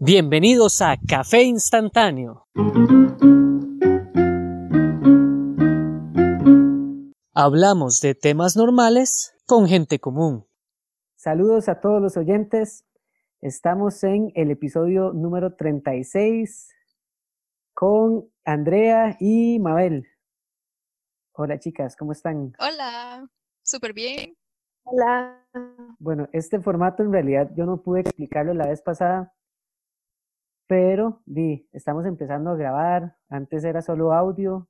Bienvenidos a Café Instantáneo. Hablamos de temas normales con gente común. Saludos a todos los oyentes. Estamos en el episodio número 36 con Andrea y Mabel. Hola chicas, ¿cómo están? Hola, súper bien. Hola. Bueno, este formato en realidad yo no pude explicarlo la vez pasada, pero di, estamos empezando a grabar. Antes era solo audio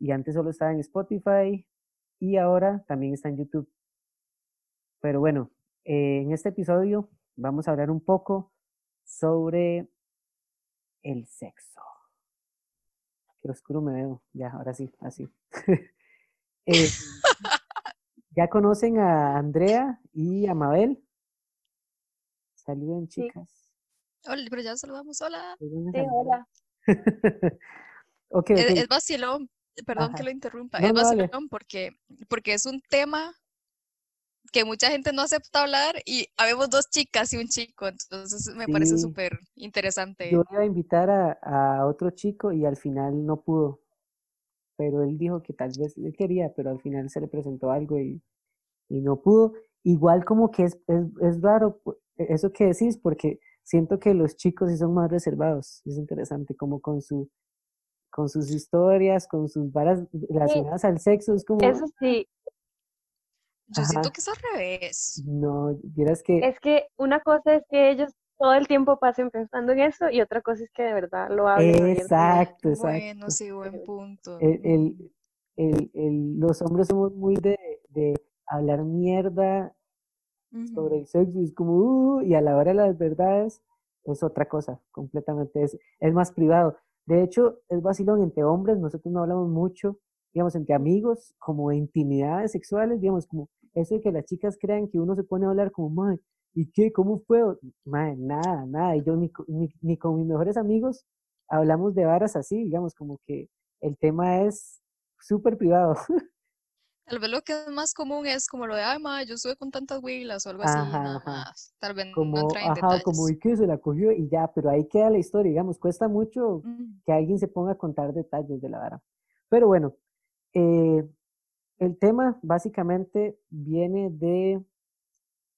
y antes solo estaba en Spotify y ahora también está en YouTube. Pero bueno, eh, en este episodio vamos a hablar un poco sobre el sexo. Qué oscuro me veo. Ya, ahora sí, así. Eh, ¿Ya conocen a Andrea y a Mabel? Saluden, chicas. Hola, pero ya saludamos. Hola. Sí, hola. Es, es vacilón, perdón Ajá. que lo interrumpa, No, es no, vacilón porque, porque es un tema que mucha gente no acepta hablar y habemos dos chicas y un chico, entonces me parece súper interesante. Yo iba a invitar a, a otro chico y al final no pudo. Pero él dijo que tal vez él quería, pero al final se le presentó algo y, y no pudo. Igual como que es, es, es raro pu- e- eso que decís, porque siento que los chicos sí son más reservados. Es interesante, como con su con sus historias, con sus varas relacionadas al sexo, es como, Eso sí, Yo siento que es al revés. no, vieras que, es que una cosa es que ellos todo el tiempo pasen pensando en eso y otra cosa es que de verdad lo hablen exacto, exacto. Bueno, sí, buen punto. el, el- el- el- los hombres somos muy de, de hablar mierda sobre el sexo, y es como, "Uh", y a la hora de las verdades es otra cosa, completamente, es, es más privado. De hecho, es vacilón entre hombres, nosotros no hablamos mucho, digamos, entre amigos, como de intimidades sexuales, digamos, como eso de que las chicas crean que uno se pone a hablar como, madre, ¿y qué? ¿Cómo fue? "Mae, nada, nada, y yo ni, ni, ni con mis mejores amigos hablamos de varas así, digamos, como que el tema es súper privado. Tal vez lo que es más común es como lo de, ay, ma, yo estuve con tantas huilas o algo así, Ajá, nada más. Tal vez no como, en ajá, como, detalles. ¿y qué? Se la cogió y ya, pero ahí queda la historia, digamos, cuesta mucho que alguien se ponga a contar detalles de la vara. Pero bueno, eh, el tema básicamente viene de,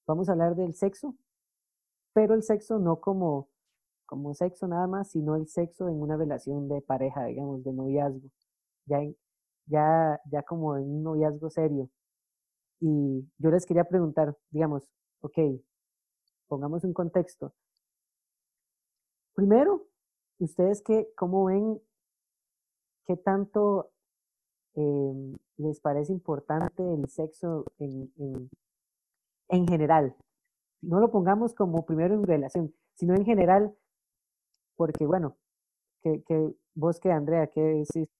vamos a hablar del sexo, pero el sexo no como, como sexo nada más, sino el sexo en una relación de pareja, digamos, de noviazgo, ya, en- ya, ya como en un noviazgo serio. Y yo les quería preguntar, digamos, ok, pongamos un contexto. Primero, ¿ustedes qué, cómo ven, qué tanto em, les parece importante el sexo en, en, en general? No lo pongamos como primero en relación, sino en general, porque bueno, que, que vos que Andrea, ¿qué decís?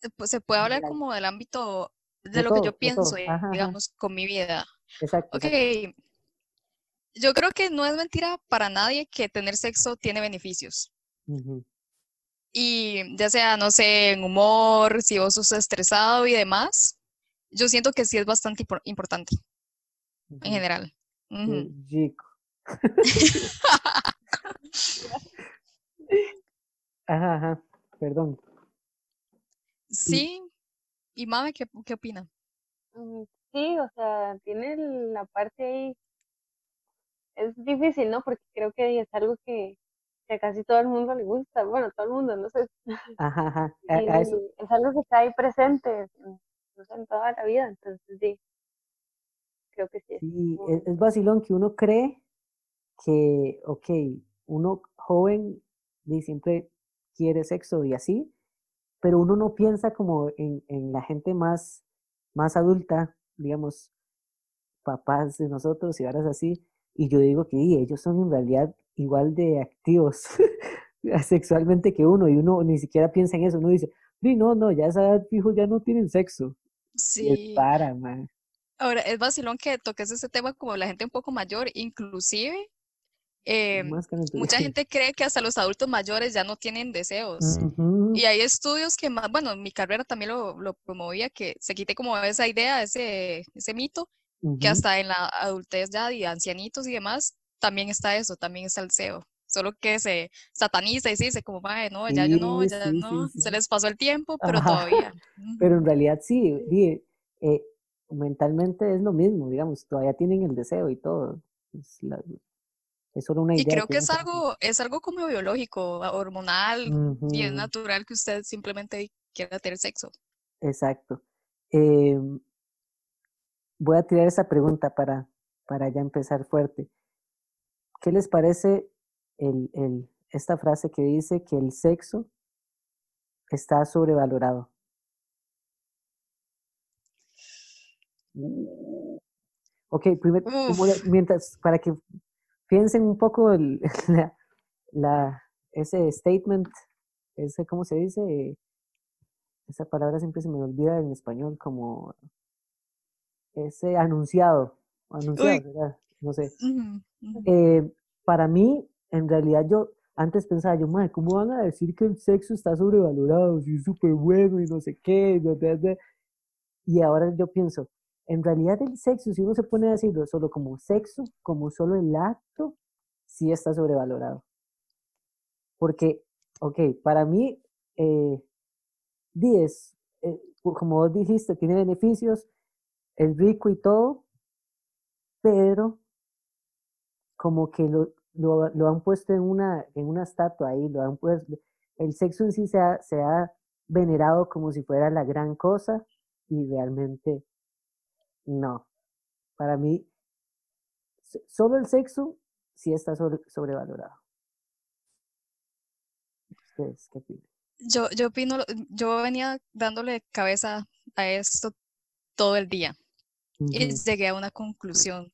Se pu- se puede hablar como del ámbito de De lo que yo pienso, ajá. digamos, con mi vida. Exacto, Ok, exacto. yo creo que no es mentira para nadie que tener sexo tiene beneficios. Y ya sea, no sé, en humor, si vos sos estresado y demás, yo siento que sí es bastante impor- importante en general. Ajá, ajá, perdón. Sí, y mame, ¿qué, qué opina? Mm, Sí, o sea, tiene la parte ahí, es difícil, ¿no? Porque creo que es algo que, que a casi todo el mundo le gusta, bueno, todo el mundo, no sé, Ajá, ajá. A, y a eso, es algo que está ahí presente en, no sé, en toda la vida, entonces sí, creo que sí. es Sí, es, es vacilón que uno cree que, ok, uno joven y siempre quiere sexo y así, pero uno no piensa como en, en la gente más, más adulta, digamos, papás de nosotros y varas así, y yo digo que y, ellos son en realidad igual de activos sexualmente que uno, y uno ni siquiera piensa en eso, uno dice, "Di, no, no, ya a esa edad, fijo, ya no tienen sexo, es Sí. para, man. Ahora, es vacilón que toques ese tema como la gente un poco mayor, inclusive que te- mucha gente cree que hasta los adultos mayores ya no tienen deseos. Ujú. Y hay estudios que más, bueno, mi carrera también lo, lo promovía, que se quite como esa idea, ese, ese mito, que Ujú. hasta en la adultez ya de ancianitos y demás, también está eso, también está el deseo. solo que se sataniza y se dice como, mae, no, ya yo no, Sí, ya sí, sí, no, sí. se les pasó el tiempo, pero Ajá. todavía. Pero en realidad sí, eh, mentalmente es lo mismo, digamos, todavía tienen el deseo y todo. Es, la- es solo una Y idea creo que que es algo, es algo como biológico, hormonal, y es natural que usted simplemente quiera tener sexo. exacto. Em, voy a tirar esa pregunta para, para ya empezar fuerte. ¿Qué les parece el, el, esta frase que dice que el sexo está sobrevalorado? Ok, primero, mientras, para que piensen un poco el- la, la- ese statement, ese, ¿cómo se dice? Esa palabra siempre se me olvida en español, como ese anunciado, anunciado, uy, ¿verdad? No sé. Eh, para mí, en realidad, yo antes pensaba, yo, madre, ¿cómo van a decir que el sexo está sobrevalorado? Si es súper bueno y no sé qué. bla? Y ahora yo pienso, en realidad el sexo, si uno se pone a decirlo solo como sexo, como solo el acto, sí está sobrevalorado. Porque, ok, para mí, eh, 10, eh, pu- como vos dijiste, tiene beneficios, es rico y todo, pero como que lo, lo, lo han puesto en una, en una estatua ahí, lo han puesto, el sexo en sí se ha, se ha venerado como si fuera la gran cosa y realmente no. Para mí, solo el sexo sí está sobre- sobrevalorado. ¿Ustedes qué opinan? Yo, yo opino, yo venía dándole cabeza a esto todo el día y llegué a una conclusión.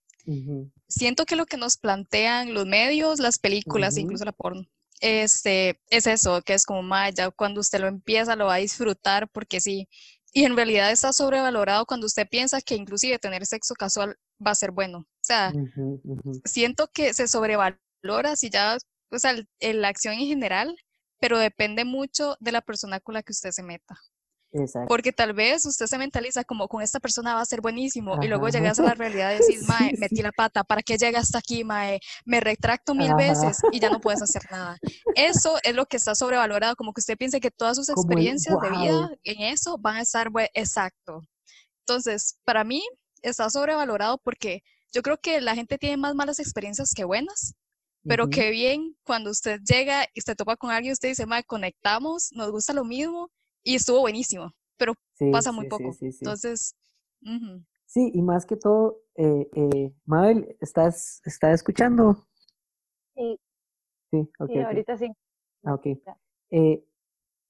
Siento que lo que nos plantean los medios, las películas, incluso la porno, este, es eso, que es como, "Ma, ya cuando usted lo empieza lo va a disfrutar porque sí. Y en realidad está sobrevalorado cuando usted piensa que inclusive tener sexo casual va a ser bueno. O sea, siento que se sobrevalora si ya, o sea, el- el- la acción en general, pero depende mucho de la persona con la que usted se meta. Exacto. Porque tal vez usted se mentaliza como con esta persona va a ser buenísimo y luego Ajá. llegas a la realidad y decís, mae, metí la pata, ¿para qué llega hasta aquí, mae? Me retracto mil Ajá. veces y ya no puedes hacer nada. Eso es lo que está sobrevalorado, como que usted piense que todas sus Como el experiencias de vida wow. en eso van a estar exacto. Entonces, para mí está sobrevalorado porque yo creo que la gente tiene más malas experiencias que buenas. Pero qué bien cuando usted llega y se topa con alguien, usted dice, mae, conectamos, nos gusta lo mismo y estuvo buenísimo, pero Sí, pasa muy sí, poco. sí, sí. Entonces. Sí, y más que todo, eh, eh, Mabel, ¿estás, ¿estás escuchando? Sí, Sí, ahorita sí. Ah, ok. Eh,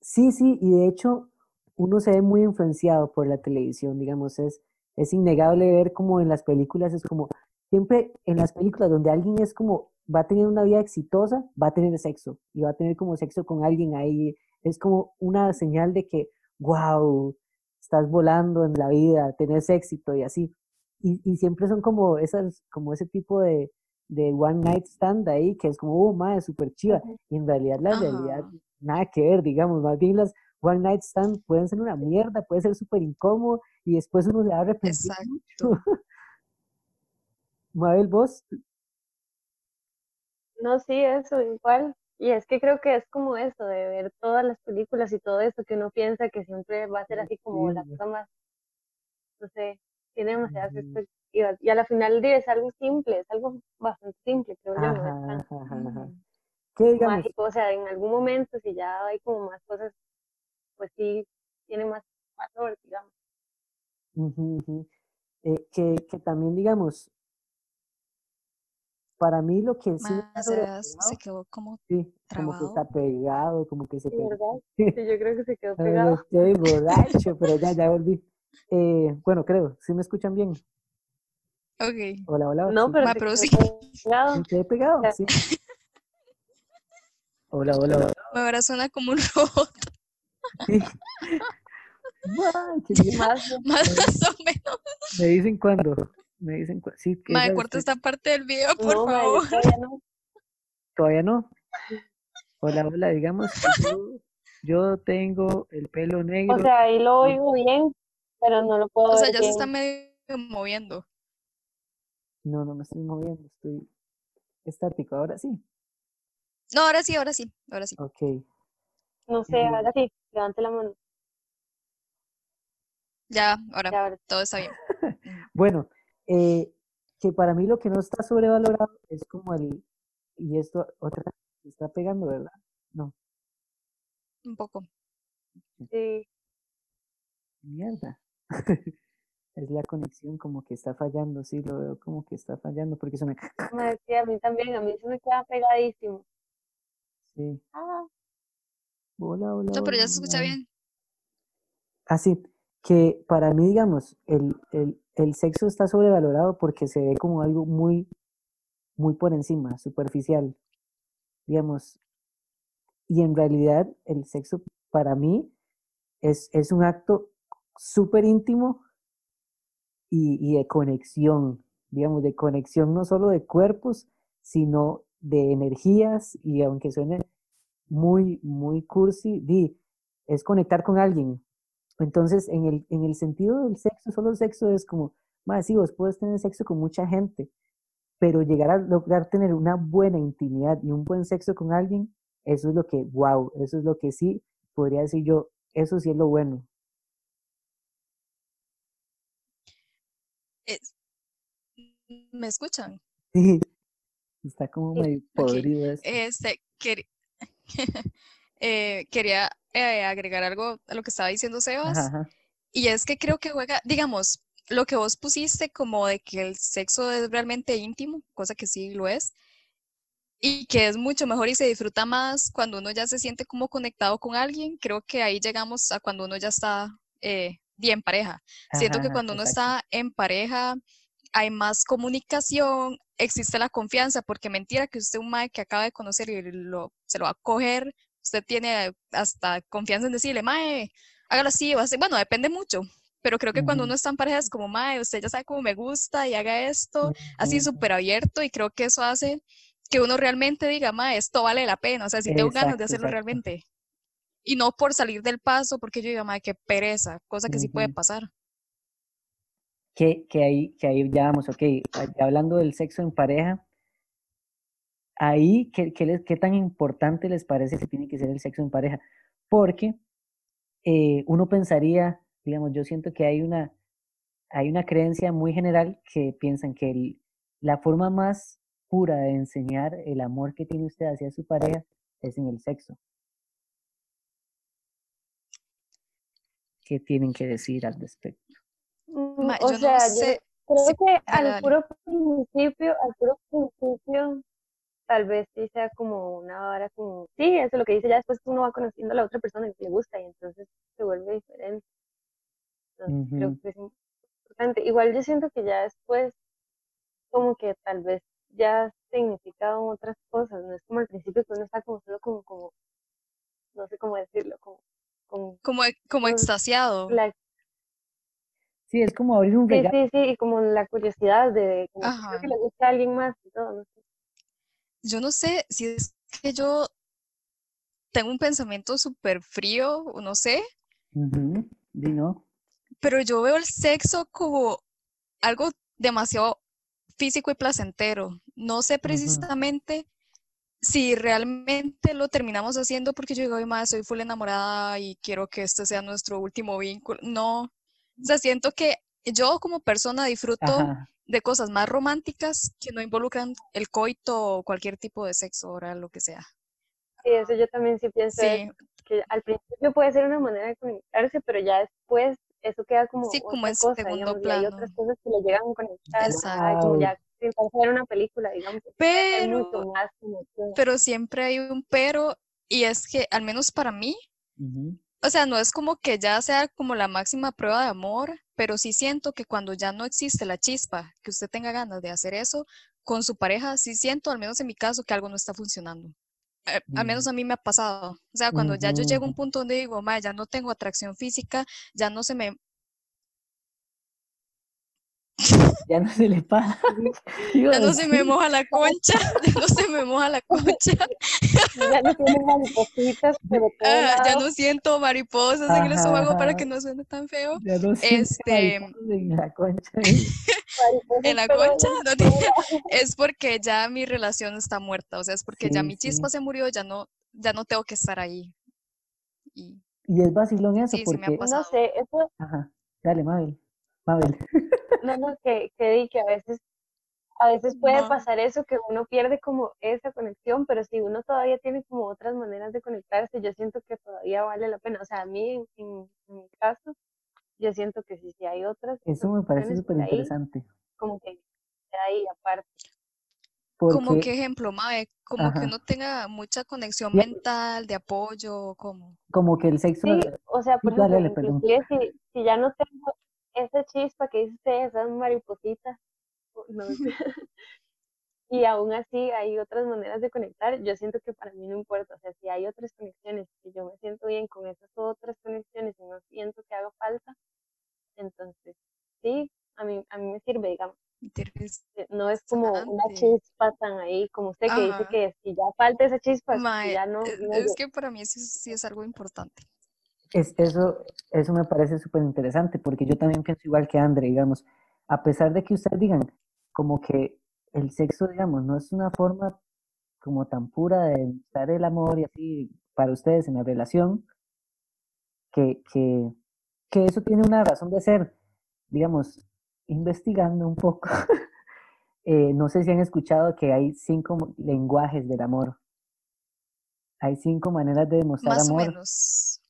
sí, sí, y de hecho uno se ve muy influenciado por la televisión, digamos, es, es innegable ver como en las películas, es como, siempre en las películas donde alguien es como, va a tener una vida exitosa, va a tener sexo, y va a tener como sexo con alguien ahí, es como una señal de que, wow, estás volando en la vida, tenés éxito y así. Y, y siempre son como esas, como ese tipo de, de one night stand ahí, que es como, oh, madre, súper chiva. Y en realidad la realidad nada que ver, digamos, más bien las one night stand pueden ser una mierda, puede ser súper incómodo y después uno se va a arrepentir Exacto. Mabel, vos, No, sí, eso, igual. Y es que creo que es como eso, de ver todas las películas y todo eso, que uno piensa que siempre va a ser así como la cosa más, no sé, tiene demasiadas Ujú. expectativas. Y a la final es algo simple, es algo bastante simple, creo yo, ajá, tan ajá, ajá, ajá. Ujú. ¿Qué digamos? mágico. O sea, en algún momento, si ya hay como más cosas, pues sí, tiene más valor, digamos. Eh, que, que también digamos, para mí lo que sí Más se quedó como sí, como que trabado. está pegado, como que se pegó. ¿verdad? Sí, yo creo que se quedó pegado. estoy borracho, pero ya, ya volví. Eh, bueno, creo, ¿sí me escuchan bien? Ok. Hola, hola, No, pero pero quedó sí, pegado. ¿Me quedé pegado? Sí. Hola, hola, hola. ahora suena como un robot, Sí. Bien. Más, más o menos. Me dicen cuándo. Me dicen. Sí, esa- corta esta parte del video, por no, favor. todavía no. todavía no. Hola, hola, digamos que yo, yo tengo el pelo O negro. sea, ahí lo oigo bien, pero no lo puedo O sea, ver ya se está medio moviendo. No, no me estoy moviendo, estoy estático. Ahora sí. No, ahora sí, ahora sí, ahora sí. Ok. No sé, ahora sí, levante la mano. Ya, ahora Ya, ahora sí. todo está bien. Bueno, eh, que para mí lo que no está sobrevalorado es como el, y esto otra se está pegando, ¿verdad? No, Un poco. Sí, mierda. Es la conexión como que está fallando, sí, lo veo como que está fallando porque se me... decía a mí también, a mí se me queda pegadísimo. Sí, Ah, hola, hola, No, pero ya hola, se escucha bien. Así que para mí, digamos, el, el, el sexo está sobrevalorado porque se ve como algo muy, muy por encima, superficial, digamos. Y en realidad el sexo para mí es, es un acto súper íntimo y, de conexión, digamos, de conexión no solo de cuerpos, sino de energías y aunque suene muy, muy cursi, di, es conectar con alguien. Entonces, en el, en el sentido del sexo, solo el sexo es como, más sí, vos puedes tener sexo con mucha gente, pero llegar a lograr tener una buena intimidad y un buen sexo con alguien, eso es lo que, wow, eso es lo que sí, podría decir yo, eso sí es lo bueno. ¿Me escuchan? Sí, está como medio ok. podrido. Este, quer- eh, quería eh, agregar algo a lo que estaba diciendo Sebas. Ajá, ajá. Y es que creo que juega, digamos, lo que vos pusiste como de que el sexo es realmente íntimo, cosa que sí lo es, y que es mucho mejor y se disfruta más cuando uno ya se siente como conectado con alguien. Creo que ahí llegamos a cuando uno ya está eh, bien pareja. Siento que Ajá, cuando uno exacto. está en pareja hay más comunicación, existe la confianza, porque mentira que usted un mae que acaba de conocer y lo, se lo va a coger, usted tiene hasta confianza en decirle, mae, hágalo así o así. Bueno, depende mucho, pero creo que cuando uno está en pareja es como, mae, usted ya sabe cómo me gusta y haga esto, así súper abierto y creo que eso hace que uno realmente diga, mae, esto vale la pena, o sea, si tengo ganas de hacerlo exacto. realmente. Y no por salir del paso, porque yo diga, mae, qué pereza, cosa que sí puede pasar. Que, que ahí, que ahí ya vamos, ok, hablando del sexo en pareja, ahí, ¿qué, qué, les- qué tan importante les parece que tiene que ser el sexo en pareja? Porque eh, uno pensaría, digamos, yo siento que hay una, hay una creencia muy general que piensan que el- la forma más pura de enseñar el amor que tiene usted hacia su pareja es en el sexo. ¿Qué tienen que decir al respecto? mm, Ma, o yo no sea, yo creo que Dale, al dale. puro principio, al puro principio, tal vez sí sea como una vara como, sí, eso es lo que dice, ya después uno va conociendo a la otra persona que le gusta y entonces se vuelve diferente. Entonces creo que es importante. Igual yo siento que ya después como que tal vez ya significan otras cosas, no es como al principio que uno está como solo como, como, no sé cómo decirlo, como, como Como, como con extasiado. la, Sí, es como abrir un sí, regalo. sí, sí, y como la curiosidad de, como que le gusta a alguien más y todo, no sé. Yo no sé si es que yo tengo un pensamiento súper frío, o no sé, pero yo veo el sexo como algo demasiado físico y placentero. No sé precisamente si realmente lo terminamos haciendo porque yo digo, madre, soy full enamorada y quiero que este sea nuestro último vínculo. No, o sea, siento que yo como persona disfruto Ajá. De cosas más románticas que no involucran el coito o cualquier tipo de sexo oral, lo que sea. Sí, eso yo también sí pienso Sí, que al principio puede ser una manera de comunicarse, pero ya después eso queda como sí, como otra en cosa, segundo digamos, y hay otras plano. cosas que le llegan a conectar, ajá, como ya intentarse ver una película, digamos, ser mucho Pero, más como pero siempre hay un pero, y es que al menos para mí, Ujú, o sea, no es como que ya sea como la máxima prueba de amor, pero sí siento que cuando ya no existe la chispa, que usted tenga ganas de hacer eso con su pareja, sí siento, al menos en mi caso, que algo no está funcionando. Eh, al menos a mí me ha pasado. O sea, cuando ya yo llego a un punto donde digo, ma, ya no tengo atracción física, ya no se me... ya no se le para. Ya no se me moja la concha, ya no se me moja la concha. Ya no tiene maripositas, pero Ah, ya no siento mariposas en el Ajá, estómago para ajá. que no suene tan feo. Ya no Este, en la concha. En la concha, no es porque ya mi relación está muerta, o sea, es porque ya mi chispa sí. se murió, ya no, ya no tengo que estar ahí. Y Y es vacilón eso Sí, sí me ha porque... No sé, eso, Ajá, dale, Mabel. Mabel. No, no, que, que di que a veces, a veces puede No. pasar eso, que uno pierde como esa conexión, pero si uno todavía tiene como otras maneras de conectarse, yo siento que todavía vale la pena. O sea, a mí, en, en- en mi caso, yo siento que sí, sí hay otras Eso me parece súper ahí, interesante. como que de ahí aparte. como que ejemplo, Mae, como que Ajá. uno tenga mucha conexión mental, de apoyo, como. como que el sexo... Sí, o sea, por ejemplo, dale, si, si ya no tengo esa chispa que dice usted, esas maripositas, o- no sé, y aún así hay otras maneras de conectar, yo siento que para mí no importa, o sea, si hay otras conexiones, si yo me siento bien con esas otras conexiones y no siento que haga falta, entonces sí, a mí, a mí me sirve, digamos, interesante. no es como una chispa tan ahí, como usted que dice que si ya falta esa chispa, si ya no, es, no es que para mí eso sí es algo importante. Es, eso, eso me parece súper interesante porque yo también pienso igual que Andre, digamos, a pesar de que ustedes digan como que el sexo, digamos, no es una forma como tan pura de mostrar el amor y así para ustedes en la relación, que, que, que eso tiene una razón de ser, digamos, investigando un poco. eh, no sé si han escuchado que hay cinco lenguajes del amor. Hay cinco maneras de demostrar Más o amor. menos.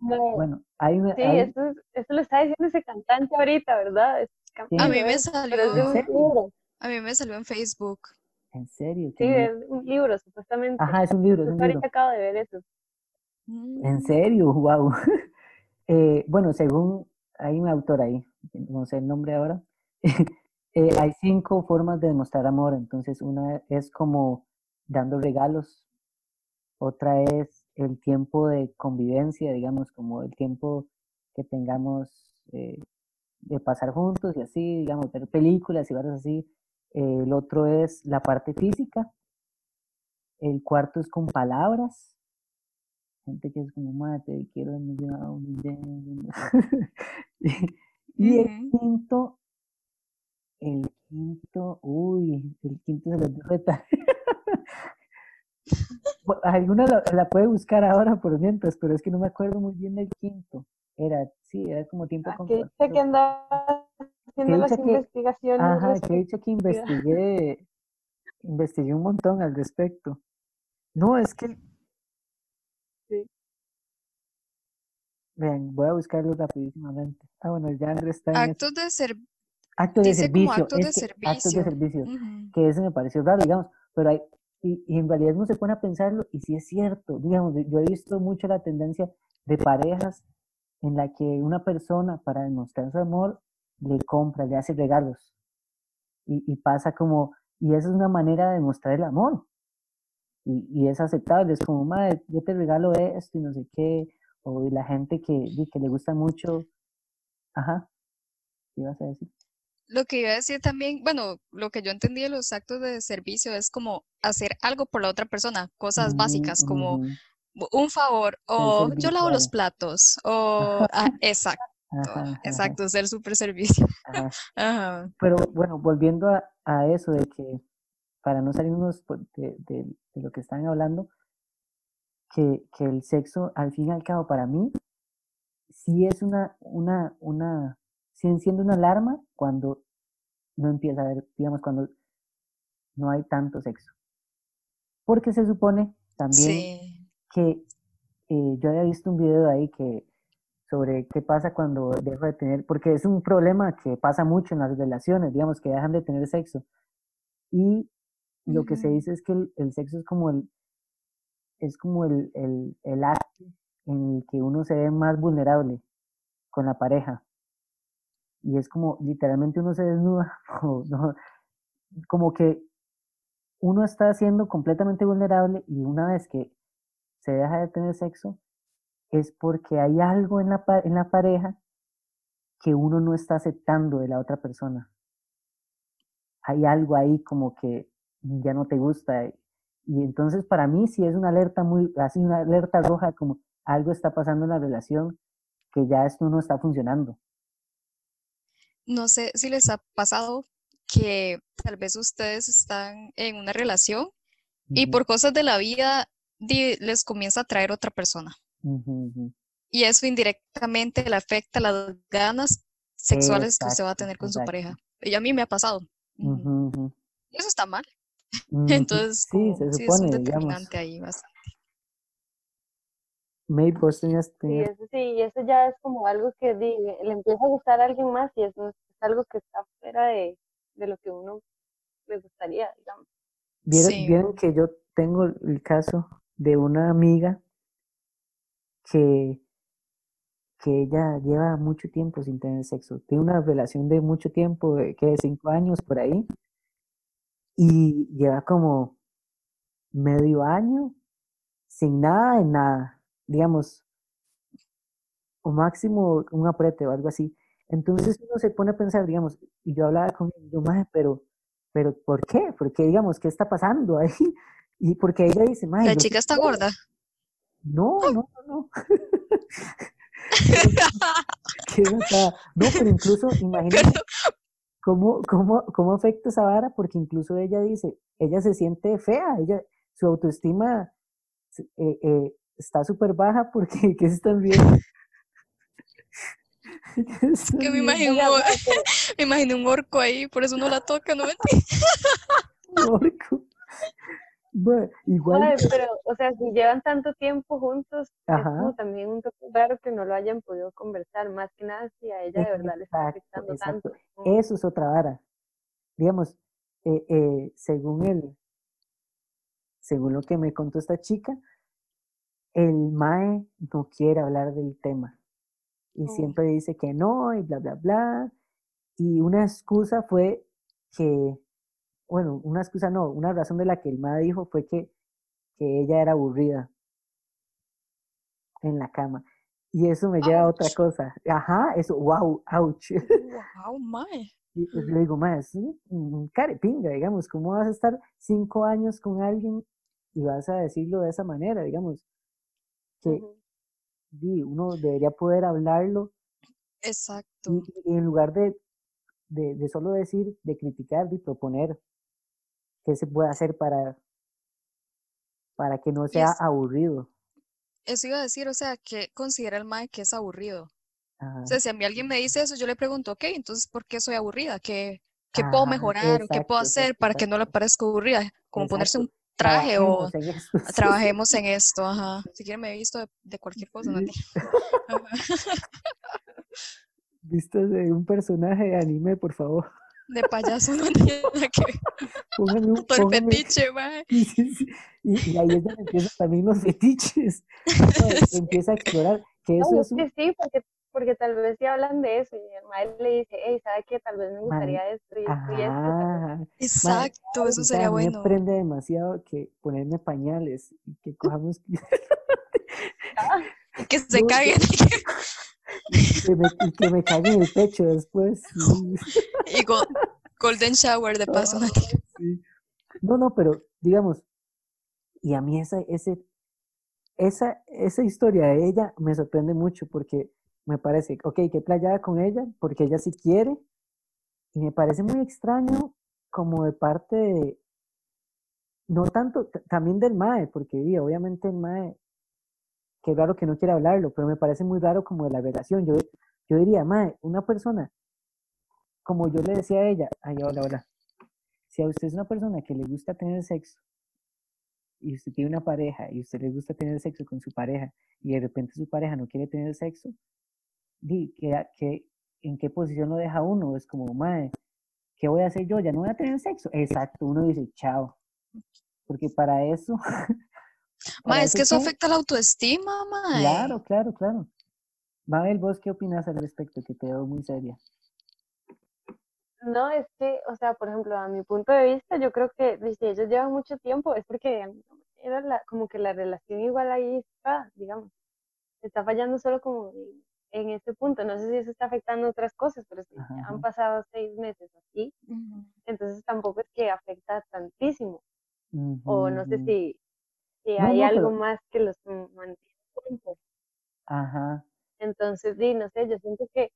No, Bueno, hay una, Sí, hay- eso, es- eso lo está diciendo ese cantante ahorita, ¿verdad? Es A mí me salió, a mí me salió en Facebook. en serio, sí, es un libro, supuestamente. Ajá, es un libro, es un libro. acabo de ver eso. En Mm, serio, wow. Eh, bueno, según hay un autor ahí, no sé el nombre ahora, eh, hay cinco formas de demostrar amor. Entonces, una es como dando regalos, otra es el tiempo de convivencia, digamos, como el tiempo que tengamos eh, de pasar juntos y así, digamos, ver películas y cosas así. Eh, el otro es la parte física. El cuarto es con palabras. Gente que es como, mate, quiero Y el quinto, el quinto, uy, el quinto se lo dejo de Alguna la, la puede buscar ahora por mientras, pero es que no me acuerdo muy bien del quinto. Era, sí, era como tiempo Ah, que dice que andaba haciendo las que- investigaciones. Ajá, que he dicho que investigué, investigué un montón al respecto. No, es que. Sí. Vean, voy a buscarlo rapidísimamente. Ah, bueno, ya Andrés está en eso. Actos de ser, Actos de dice como servicio, actos de es que actos de servicio. servicio, que ese me pareció raro, digamos, pero hay, y, en realidad uno se pone a pensarlo y sí es cierto, digamos, yo he visto mucho la tendencia de parejas en la que una persona para demostrar su amor le compra, le hace regalos. Y, pasa como, y esa es una manera de demostrar el amor. Y, es aceptable, es como, madre, yo te regalo esto y no sé qué, o la gente que, que le gusta mucho, ajá, ¿qué ibas a decir? Lo que iba a decir también, bueno, lo que yo entendí de los actos de servicio es como hacer algo por la otra persona, cosas Ujú, básicas como un favor o yo lavo los platos o ah, exacto, Ajá, exacto, ser súper servicio. ajá. Ajá. Pero bueno, volviendo a, a eso de que, para no salirnos de, de- de lo que están hablando, que, que el sexo, al fin y al cabo, para mí, sí es una, una, una, sigue siendo una alarma cuando no empieza a haber, digamos, cuando no hay tanto sexo. Porque se supone también Sí. que eh, yo había visto un video ahí que sobre qué pasa cuando dejo de tener, porque es un problema que pasa mucho en las relaciones, digamos, que dejan de tener sexo. Y lo que se dice es que el, el sexo es como el, es como el, el, el acto en el que uno se ve más vulnerable con la pareja. Y es como literalmente uno se desnuda, como que uno está siendo completamente vulnerable y una vez que se deja de tener sexo, es porque hay algo en la, en la pareja que uno no está aceptando de la otra persona. hay algo ahí como que ya no te gusta. Y entonces para mí sí es una alerta muy, así una alerta roja, como algo está pasando en la relación, que ya esto no está funcionando. No sé si les ha pasado que tal vez ustedes están en una relación y por cosas de la vida les comienza a traer otra persona. Y eso indirectamente le afecta las ganas sexuales que usted va a tener con su pareja. Y a mí me ha pasado. Eso está mal. Entonces, sí, se sí, supone, es un digamos. determinante ahí bastante. May, vos tenías, Sí, eso sí, y eso ya es como algo que di- le empieza a gustar a alguien más y eso es algo que está fuera de, de lo que uno le gustaría, digamos. Vieron, Sí. vieron que yo tengo el caso de una amiga que, que ella lleva mucho tiempo sin tener sexo. Tiene una relación de mucho tiempo, de que cinco años por ahí, y lleva como medio año sin nada de nada, digamos, o máximo un aprete o algo así. Entonces uno se pone a pensar, digamos, y yo hablaba con y yo, "Mae, pero, pero ¿por qué? Porque, digamos, ¿qué está pasando ahí? Y porque ella dice, "Mae, La chica está quiero". gorda. No, no, no, no. No, pero incluso, imagínate cómo, cómo, cómo afecta esa vara, porque incluso ella dice, ella se siente fea, ella, su autoestima eh, eh, está súper baja porque, ¿qué se están viendo? Que me imagino, me imagino un orco ahí, por eso no la toca, ¿no? Orco. Bueno, igual, pero, o sea, si llevan tanto tiempo juntos, es como también un toque raro que no lo hayan podido conversar, más que nada si a ella de verdad le está afectando exacto. tanto. Eso es otra vara. Digamos, eh, eh, según el, según lo que me contó esta chica, el MAE no quiere hablar del tema. Y Oh. siempre dice que no, y bla, bla, bla. Y una excusa fue que, bueno, una excusa no, una razón de la que el MAE dijo fue que, que ella era aburrida en la cama. Y eso me lleva a otra cosa. Ajá, eso, wow, ouch. Wow, mae. Y pues le digo, más, un carepinga, digamos, ¿cómo vas a estar cinco años con alguien y vas a decirlo de esa manera, digamos? Que di, uno debería poder hablarlo Exacto. y, y en lugar de, de, de solo decir, de criticar, de proponer qué se puede hacer para, para que no sea es- aburrido. Eso iba a decir, o sea, que considera el mae que es aburrido. Ajá, O sea, si a mí alguien me dice eso, yo le pregunto, ok, entonces, ¿por qué soy aburrida? ¿Qué, qué puedo mejorar o qué puedo hacer exacto, para que no le parezca aburrida? Como ponerse un traje o Trabajemos en esto, trabajemos en esto, ajá. Si quieren me he visto de, de cualquier cosa. Ajá. Vistas de un personaje de anime, por favor. De payaso no tiene nada que ver. Póngame, un- póngame- fetiche, mae. Y, y ahí es donde empiezan también los fetiches. ¿no? Empieza a explorar. Que eso No, es es un. que sí, porque, porque tal vez si hablan de eso y el maestro le dice, hey, ¿sabe qué? Tal vez me gustaría esto y esto y esto. Exacto, eso sería a mí me bueno. prende demasiado que ponerme pañales y que cojamos. Ah, Que se No, caguen y que me, y que me cague en el pecho después. y go- golden shower de paso. no Ah, sí. No, no, pero digamos, y a mí esa, ese, esa, esa historia de ella me sorprende mucho porque me parece, ok, qué playada con ella, porque ella sí quiere, y me parece muy extraño como de parte de, no tanto, también del MAE, porque di, obviamente el MAE, qué raro que no quiera hablarlo, pero me parece muy raro como de la relación. Yo, yo diría, MAE, una persona, como yo le decía a ella, ay, hola, hola, si a usted es una persona que le gusta tener sexo, y usted tiene una pareja, y usted le gusta tener sexo con su pareja, y de repente su pareja no quiere tener sexo, di, ¿qué, qué, ¿en qué posición lo deja uno? Es como, mae, ¿qué voy a hacer yo? ¿Ya no voy a tener sexo? Exacto, uno dice, chao. Porque para eso... Ma, es que eso ¿qué? afecta la autoestima, mae. Claro, claro, claro. Mabel, ¿vos qué opinas al respecto? Que te veo muy seria. No, es que, o sea, por ejemplo, a mi punto de vista, yo creo que si ellos llevan mucho tiempo es porque era la, como que la relación igual ahí está, digamos. Está fallando solo como, en este punto, no sé si eso está afectando otras cosas, pero si Ajá, han pasado seis meses así, entonces tampoco es que afecta tantísimo, o no sé si, si No, hay no, algo pero, más que los mantiene juntos. ajá, Entonces, di, no sé, yo siento que,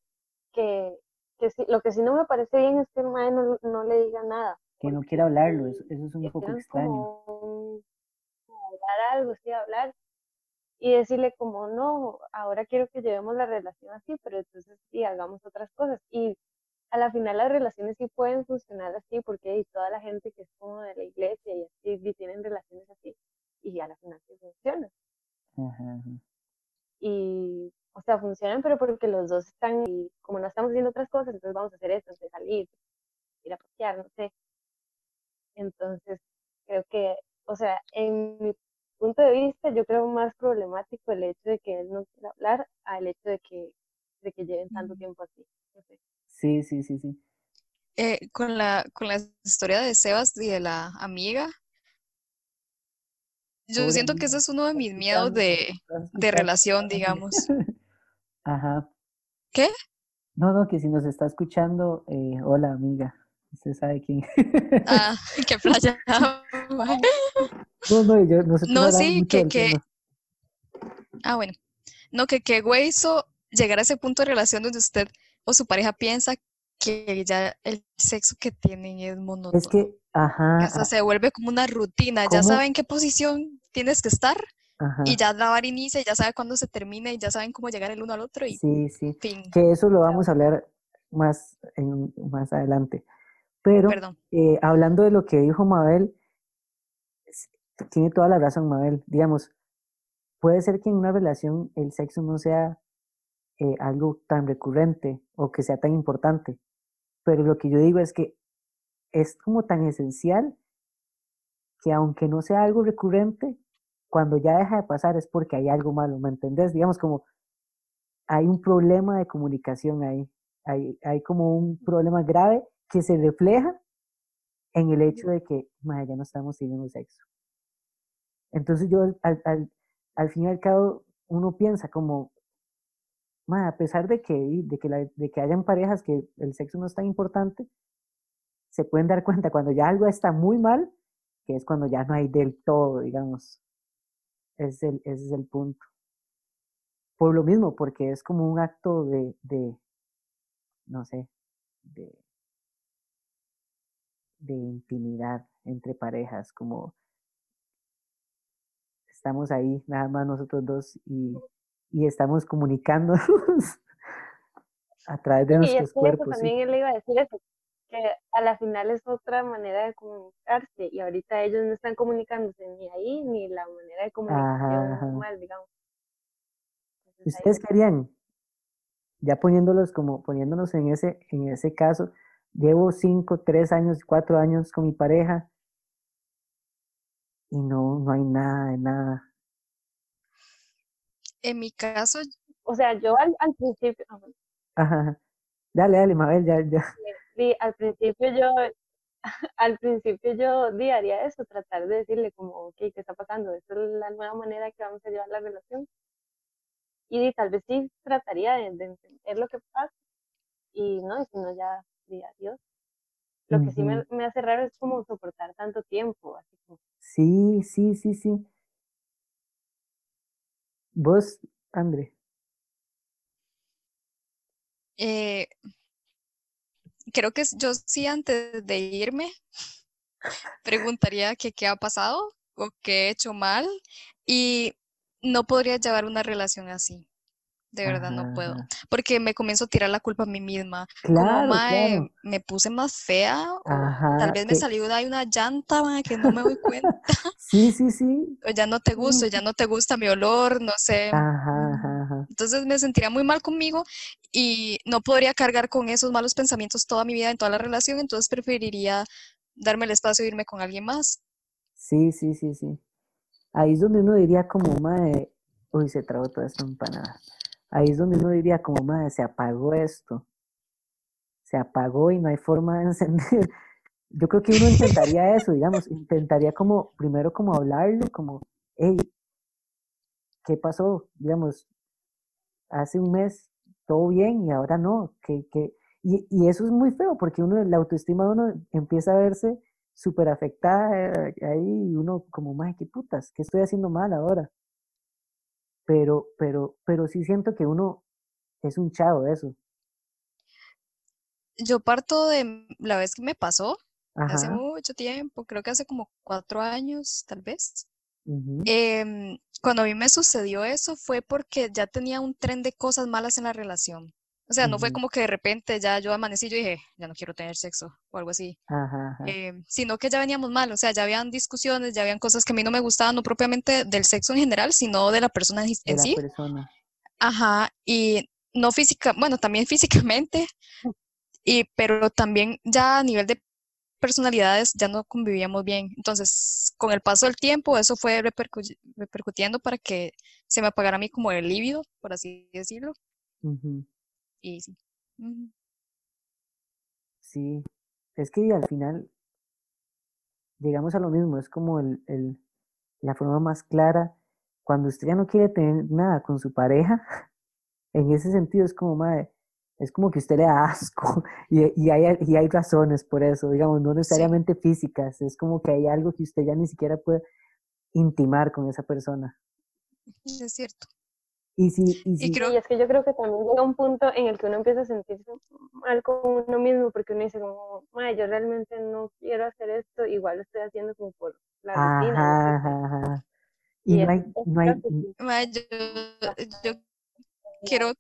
que, que sí, lo que sí no me parece bien es que el mae no, no le diga nada, que no quiera hablarlo, eso, si eso es un poco extraño. un- hablar algo, sí, hablar, y decirle como, no, ahora quiero que llevemos la relación así, pero entonces sí, hagamos otras cosas. Y a la final las relaciones sí pueden funcionar así, porque y toda la gente que es como de la iglesia y así, y tienen relaciones así, y a la final sí funcionan. Ajá, ajá. Y, o sea, funcionan, pero porque los dos están, y como no estamos haciendo otras cosas, entonces vamos a hacer esto, entonces salir, ir a pasear, no sé. Entonces, creo que, o sea, en mi punto de vista, yo creo más problemático el hecho de que él no quiera hablar al hecho de que, de que lleven tanto tiempo así. No sé. Sí, sí, sí, sí. Eh, con la, con la historia de Sebas y de la amiga, yo Pobre siento que ese es uno de mis miedos de, de relación, digamos. Ajá. ¿Qué? No, no, que si nos está escuchando, eh, hola amiga, usted sabe quién. Ah, qué playa. No, no, y yo, No, hablamos sí, mucho que, ah, bueno, no, que qué güey hizo llegar a ese punto de relación donde usted o su pareja piensa que ya el sexo que tienen es Es monótono. que, que ajá, hasta se vuelve como una rutina, ya ¿cómo? saben qué posición tienes que estar y Ajá, ya la vara inicia, y ya sabe cuándo se termina y ya saben cómo llegar el uno al otro y sí, sí, fin. que eso lo vamos a hablar más, en, más adelante. Pero eh, hablando de lo que dijo Mabel, tiene toda la razón, Mabel. Digamos, puede ser que en una relación el sexo no sea eh, algo tan recurrente o que sea tan importante, pero lo que yo digo es que es como tan esencial que aunque no sea algo recurrente, cuando ya deja de pasar es porque hay algo malo, ¿me entendés? Digamos como hay un problema de comunicación ahí, hay, hay como un problema grave que se refleja en el hecho de que "Mae, ya no estamos teniendo sexo. Entonces yo al, al, al, fin y al cabo uno piensa como, "Mae, a pesar de que, de, que la- de que hayan parejas que el sexo no es tan importante, se pueden dar cuenta cuando ya algo está muy mal, que es cuando ya no hay del todo, digamos. Es el, ese es el punto. Por lo mismo, porque es como un acto de, de no sé, de, de intimidad entre parejas, como estamos ahí, nada más nosotros dos, y, y estamos comunicándonos a través de Y es nuestros que eso cuerpos, sí. también él le iba a decir eso, que a la final es otra manera de comunicarse y ahorita ellos no están comunicándose ni ahí ni la manera de comunicación Ajá, ajá. normal, digamos. Entonces ¿Ustedes qué harían? Ya poniéndolos como, poniéndonos en ese, en ese caso, llevo cinco, tres años, cuatro años con mi pareja y no, no hay nada de nada. En mi caso, o sea, yo al, al principio, ajá, Ajá. Dale, dale, Mabel, ya, ya. di- al principio yo, al principio yo di, haría eso, tratar de decirle como, ok, ¿qué está pasando? Esta es la nueva manera que vamos a llevar la relación. Y tal vez sí trataría de, de entender lo que pasa y no, y si no ya, Lo que sí me, me hace raro es como soportar tanto tiempo, así como, Sí, sí, sí, sí. Vos, André. eh, creo que yo sí antes de irme preguntaría que qué ha pasado o qué he hecho mal y no podría llevar una relación así. De verdad no Ajá, puedo. ajá. Porque me comienzo a tirar la culpa a mí misma. Como, Claro, mae, claro. me puse más fea o tal Ajá, vez me salió de ahí una llanta, que no me doy cuenta. sí, sí, sí. O ya no te gusto, ya no te gusta mi olor, no sé. Ajá, ajá, ajá. Entonces me sentiría muy mal conmigo y no podría cargar con esos malos pensamientos toda mi vida en toda la relación, entonces preferiría darme el espacio de irme con alguien más. Sí, sí, sí, sí. Ahí es donde uno diría como, madre, uy, se tragó toda esta empanada. Ahí es donde uno diría como, madre, se apagó esto. Se apagó y no hay forma de encender. Yo creo que uno intentaría eso, digamos, intentaría como, primero como hablarlo, como, hey, ¿qué pasó? Digamos, hace un mes todo bien y ahora no, que, que, y, y eso es muy feo porque uno, la autoestima de uno empieza a verse súper afectada eh, ahí y uno como, más qué putas, ¿qué estoy haciendo mal ahora? Pero, pero, pero sí siento que uno es un chavo de eso. Yo parto de la vez que me pasó, hace mucho tiempo, creo que hace como cuatro años, tal vez. Em, cuando a mí me sucedió eso fue porque ya tenía un tren de cosas malas en la relación. O sea, no fue como que de repente ya yo amanecí y yo dije, ya no quiero tener sexo o algo así. Ajá, ajá. Em, sino que ya veníamos mal, o sea, ya habían discusiones, ya habían cosas que a mí no me gustaban, no propiamente del sexo en general, sino de la persona en De en la sí. persona. Ajá, y no física, bueno, también físicamente, y, pero también ya a nivel de personalidades ya no convivíamos bien. Entonces, con el paso del tiempo, eso fue repercu- repercutiendo para que se me apagara a mí como el líbido, por así decirlo. ujú, Y sí. Sí, es que al final llegamos a lo mismo, es como el, el, la forma más clara, cuando usted ya no quiere tener nada con su pareja, en ese sentido es como, madre, es como que usted le da asco y, y, hay, y hay razones por eso, digamos, no Sí, necesariamente físicas, es como que hay algo que usted ya ni siquiera puede intimar con esa persona. es cierto. Y si, y creo, Y es que yo creo que también llega un punto en el que uno empieza a sentirse mal con uno mismo porque uno dice como, "Mae, yo realmente no quiero hacer esto, igual lo estoy haciendo como por la rutina, no ajá, sé. ajá, ajá. Y Y no es, hay, no hay, que sí, mae, yo, yo quiero,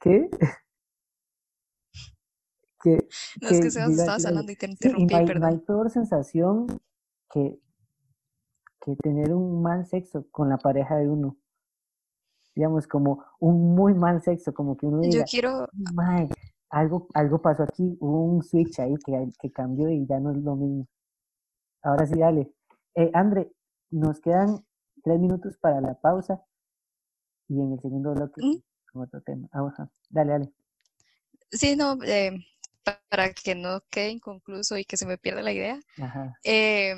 ¿qué? Que, no es que que Sebas diga, dígale. hablando y te Sí, y interrumpí, no hay, no hay perdón. peor sensación que, que tener un mal sexo con la pareja de uno. Digamos, como un muy mal sexo, como que uno Yo diga, quiero, mae, algo, algo pasó aquí, hubo un switch ahí que, que cambió y ya no es lo mismo. Ahora sí, dale. Eh, André, nos quedan tres minutos para la pausa y en el segundo bloque mm, otro tema. Ah, ajá. Dale, dale. sí, no, eh, pa- para que no quede inconcluso y que se me pierda la idea. Ajá. eh,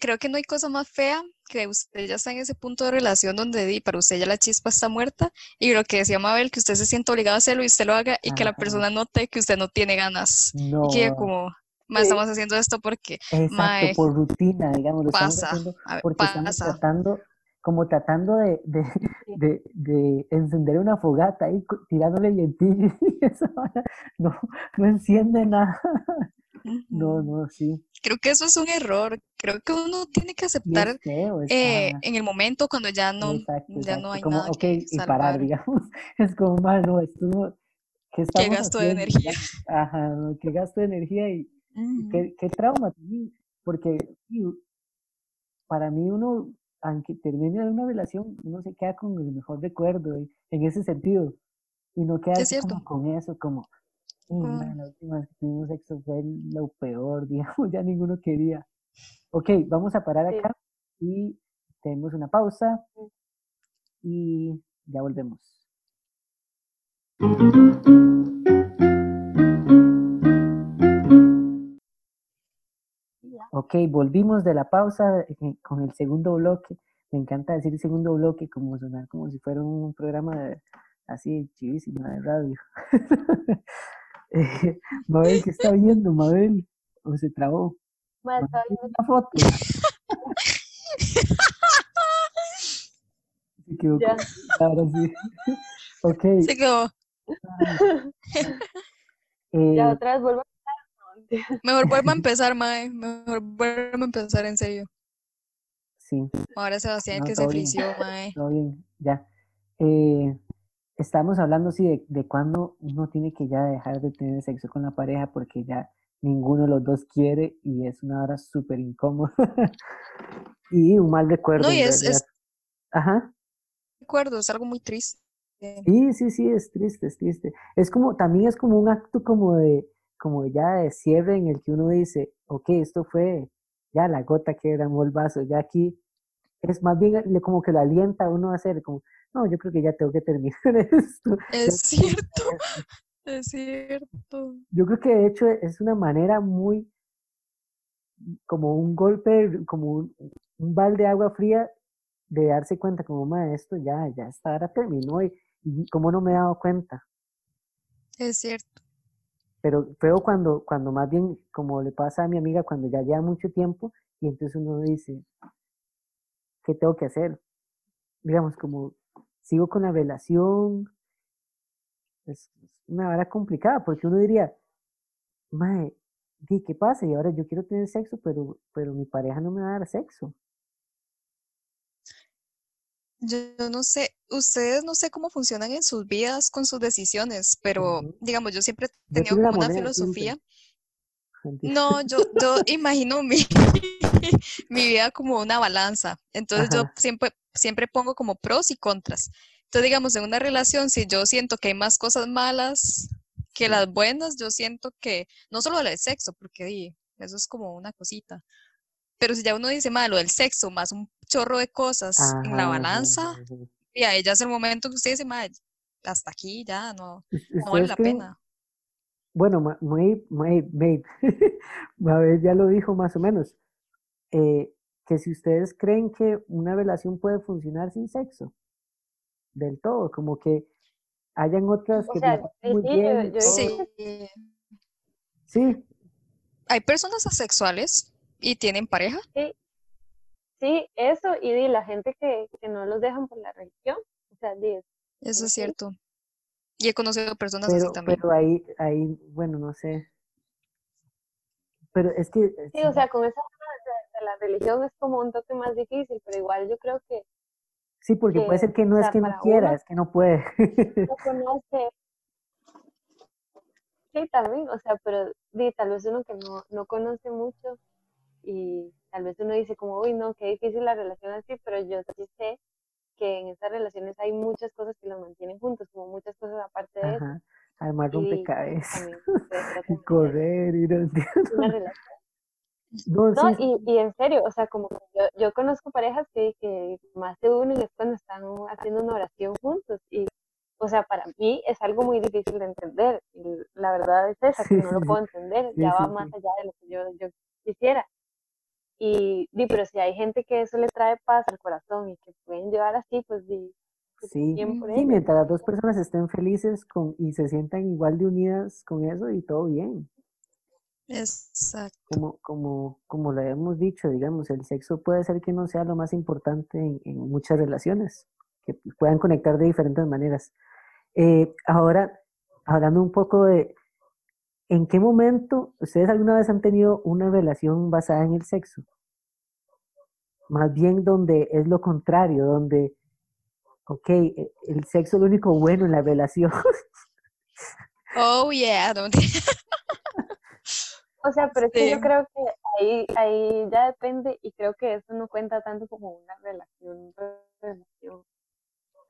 creo que no hay cosa más fea que usted ya está en ese punto de relación donde di, para usted ya la chispa está muerta y lo que decía Mabel, que usted se siente obligado a hacerlo y usted lo haga y que la persona note que usted no tiene ganas y que No. como, ma, estamos haciendo esto porque, Exacto, por rutina, digamos, lo pasa, a ver, porque estamos pasa. tratando, como tratando de, de, de, de encender una fogata co- tirándole vientillo y vara no, no enciende nada. No, no, sí. Creo que eso es un error. Creo que uno tiene que aceptar eh, en el momento cuando ya no, exacto, ya no exacto. hay Como, nada ok, que y parar, digamos. Es como, mano, esto no, ¿qué Qué gasto de energía. Ajá, no, qué gasto de energía y, qué, qué trauma porque para mí uno, aunque termine una relación, uno se queda con el mejor recuerdo y- en ese sentido, y no Es cierto. como con eso, como, "Uy, Mm, man, la última vez que tuvimos sexo fue lo peor, digamos, ya ninguno quería. Ok, vamos a parar Sí. acá y tenemos una pausa y ya volvemos. Ok, volvimos de la pausa eh, con el segundo bloque. Me encanta decir segundo bloque como sonar como si fuera un programa de- así chivísima de radio. Eh, Mabel, ¿qué está viendo, Mabel? ¿O se trabó? Estaba tiene viendo una foto. Se equivocó. ya. Ahora sí. Ok. Se quedó. Ya eh, otra vez vuelvo a mentira. Mejor vuelva a empezar, Mae. Mejor vuelva a empezar en serio. sí, Ahora Sebastián no, que se frició, Mae. Todo bien, ya. Eh, estamos hablando, sí, de, de cuando uno tiene que ya dejar de tener sexo con la pareja porque ya ninguno de los dos quiere y es una hora súper incómoda. y un mal recuerdo No, y es, es Ajá. recuerdo, es algo muy triste. Sí, sí, sí, es triste, es triste. Es como, también es como un acto como de, como ya de cierre en el que uno dice, ok, esto fue ya la gota que derramó el vaso, ya aquí es más bien como que lo alienta a uno a hacer, como, no, yo creo que ya tengo que terminar esto. Es cierto, terminar esto". es cierto. Yo creo que de hecho es una manera muy, como un golpe, como un, un balde de agua fría de darse cuenta como, ma, esto ya, ya está, ahora terminó y, y cómo no me he dado cuenta. Es cierto. Pero feo cuando, cuando más bien, como le pasa a mi amiga, cuando ya lleva mucho tiempo y entonces uno dice, ¿qué tengo que hacer? Digamos, como sigo con la relación, es una vara complicada porque uno diría, mae, di, ¿qué pasa? Y ahora yo quiero tener sexo, pero, pero mi pareja no me va a dar sexo. Yo no sé, ustedes no sé cómo funcionan en sus vidas con sus decisiones, pero Ujú. digamos, yo siempre he Yo tenido como una filosofía. No, yo, yo imagino mi, mi vida como una balanza. Entonces yo Ajá. siempre, siempre pongo como pros y contras. Entonces, digamos, en una relación, si yo siento que hay más cosas malas que las buenas, yo siento que, no solo del sexo, porque eso es como una cosita, pero si ya uno dice malo del sexo más un chorro de cosas en la ajá, balanza, ajá. y ahí ya es el momento que usted dice, "Ma, hasta aquí ya no, vale ¿Ustedes la pena. Bueno, Ma- Maeve, Maeve, Maeve, Maeve ya lo dijo más o menos, eh, que si ustedes creen que una relación puede funcionar sin sexo, del todo, como que hayan otras O que sea, muy sí, yo, bien, yo visto Sí, sí, hay personas asexuales y tienen pareja. sí, sí, eso, y di, la gente que, que no los dejan por la religión, o sea, di, Eso es sí, cierto. Y he conocido personas así también. pero ahí, ahí, bueno, no sé, pero es que, eh, sí, o sea, con la religión es como un toque más difícil, pero igual yo creo que sí, porque puede ser que no es que no quiera, uno es que no puede. no conoce, sí, también, o sea, pero tal vez uno que no, no conoce mucho y tal vez uno dice como, uy, no, qué difícil la relación así, pero yo sí sé que en esas relaciones hay muchas cosas que los mantienen juntos, como muchas cosas aparte de eso, Ajá, armar y di, rompecabezas y correr una relación. No, No, sí, y, y en serio, o sea, como yo, yo conozco parejas que, que más se unen es cuando están haciendo una oración juntos y, o sea, para mí es algo muy difícil de entender y la verdad es esa, que sí, no lo puedo entender, sí, ya va más allá de lo que yo, yo quisiera. Y, di, pero si hay gente que eso le trae paz al corazón y que pueden llevar así, pues pues, Sí, Ujú. sí, mientras las dos personas estén felices con, y se sientan igual de unidas con eso y todo bien. Exacto. Como, como, como lo hemos dicho, digamos, el sexo puede ser que no sea lo más importante en, en muchas relaciones, que puedan conectar de diferentes maneras. Eh, ahora, hablando un poco de, ¿en qué momento ustedes alguna vez han tenido una relación basada en el sexo? Más bien donde es lo contrario, donde, ok, e- el sexo es lo único bueno en la relación. Oh, yeah. no, O sea, pero es que yo creo que ahí, ahí ya depende y creo que eso no cuenta tanto como una relación, relación.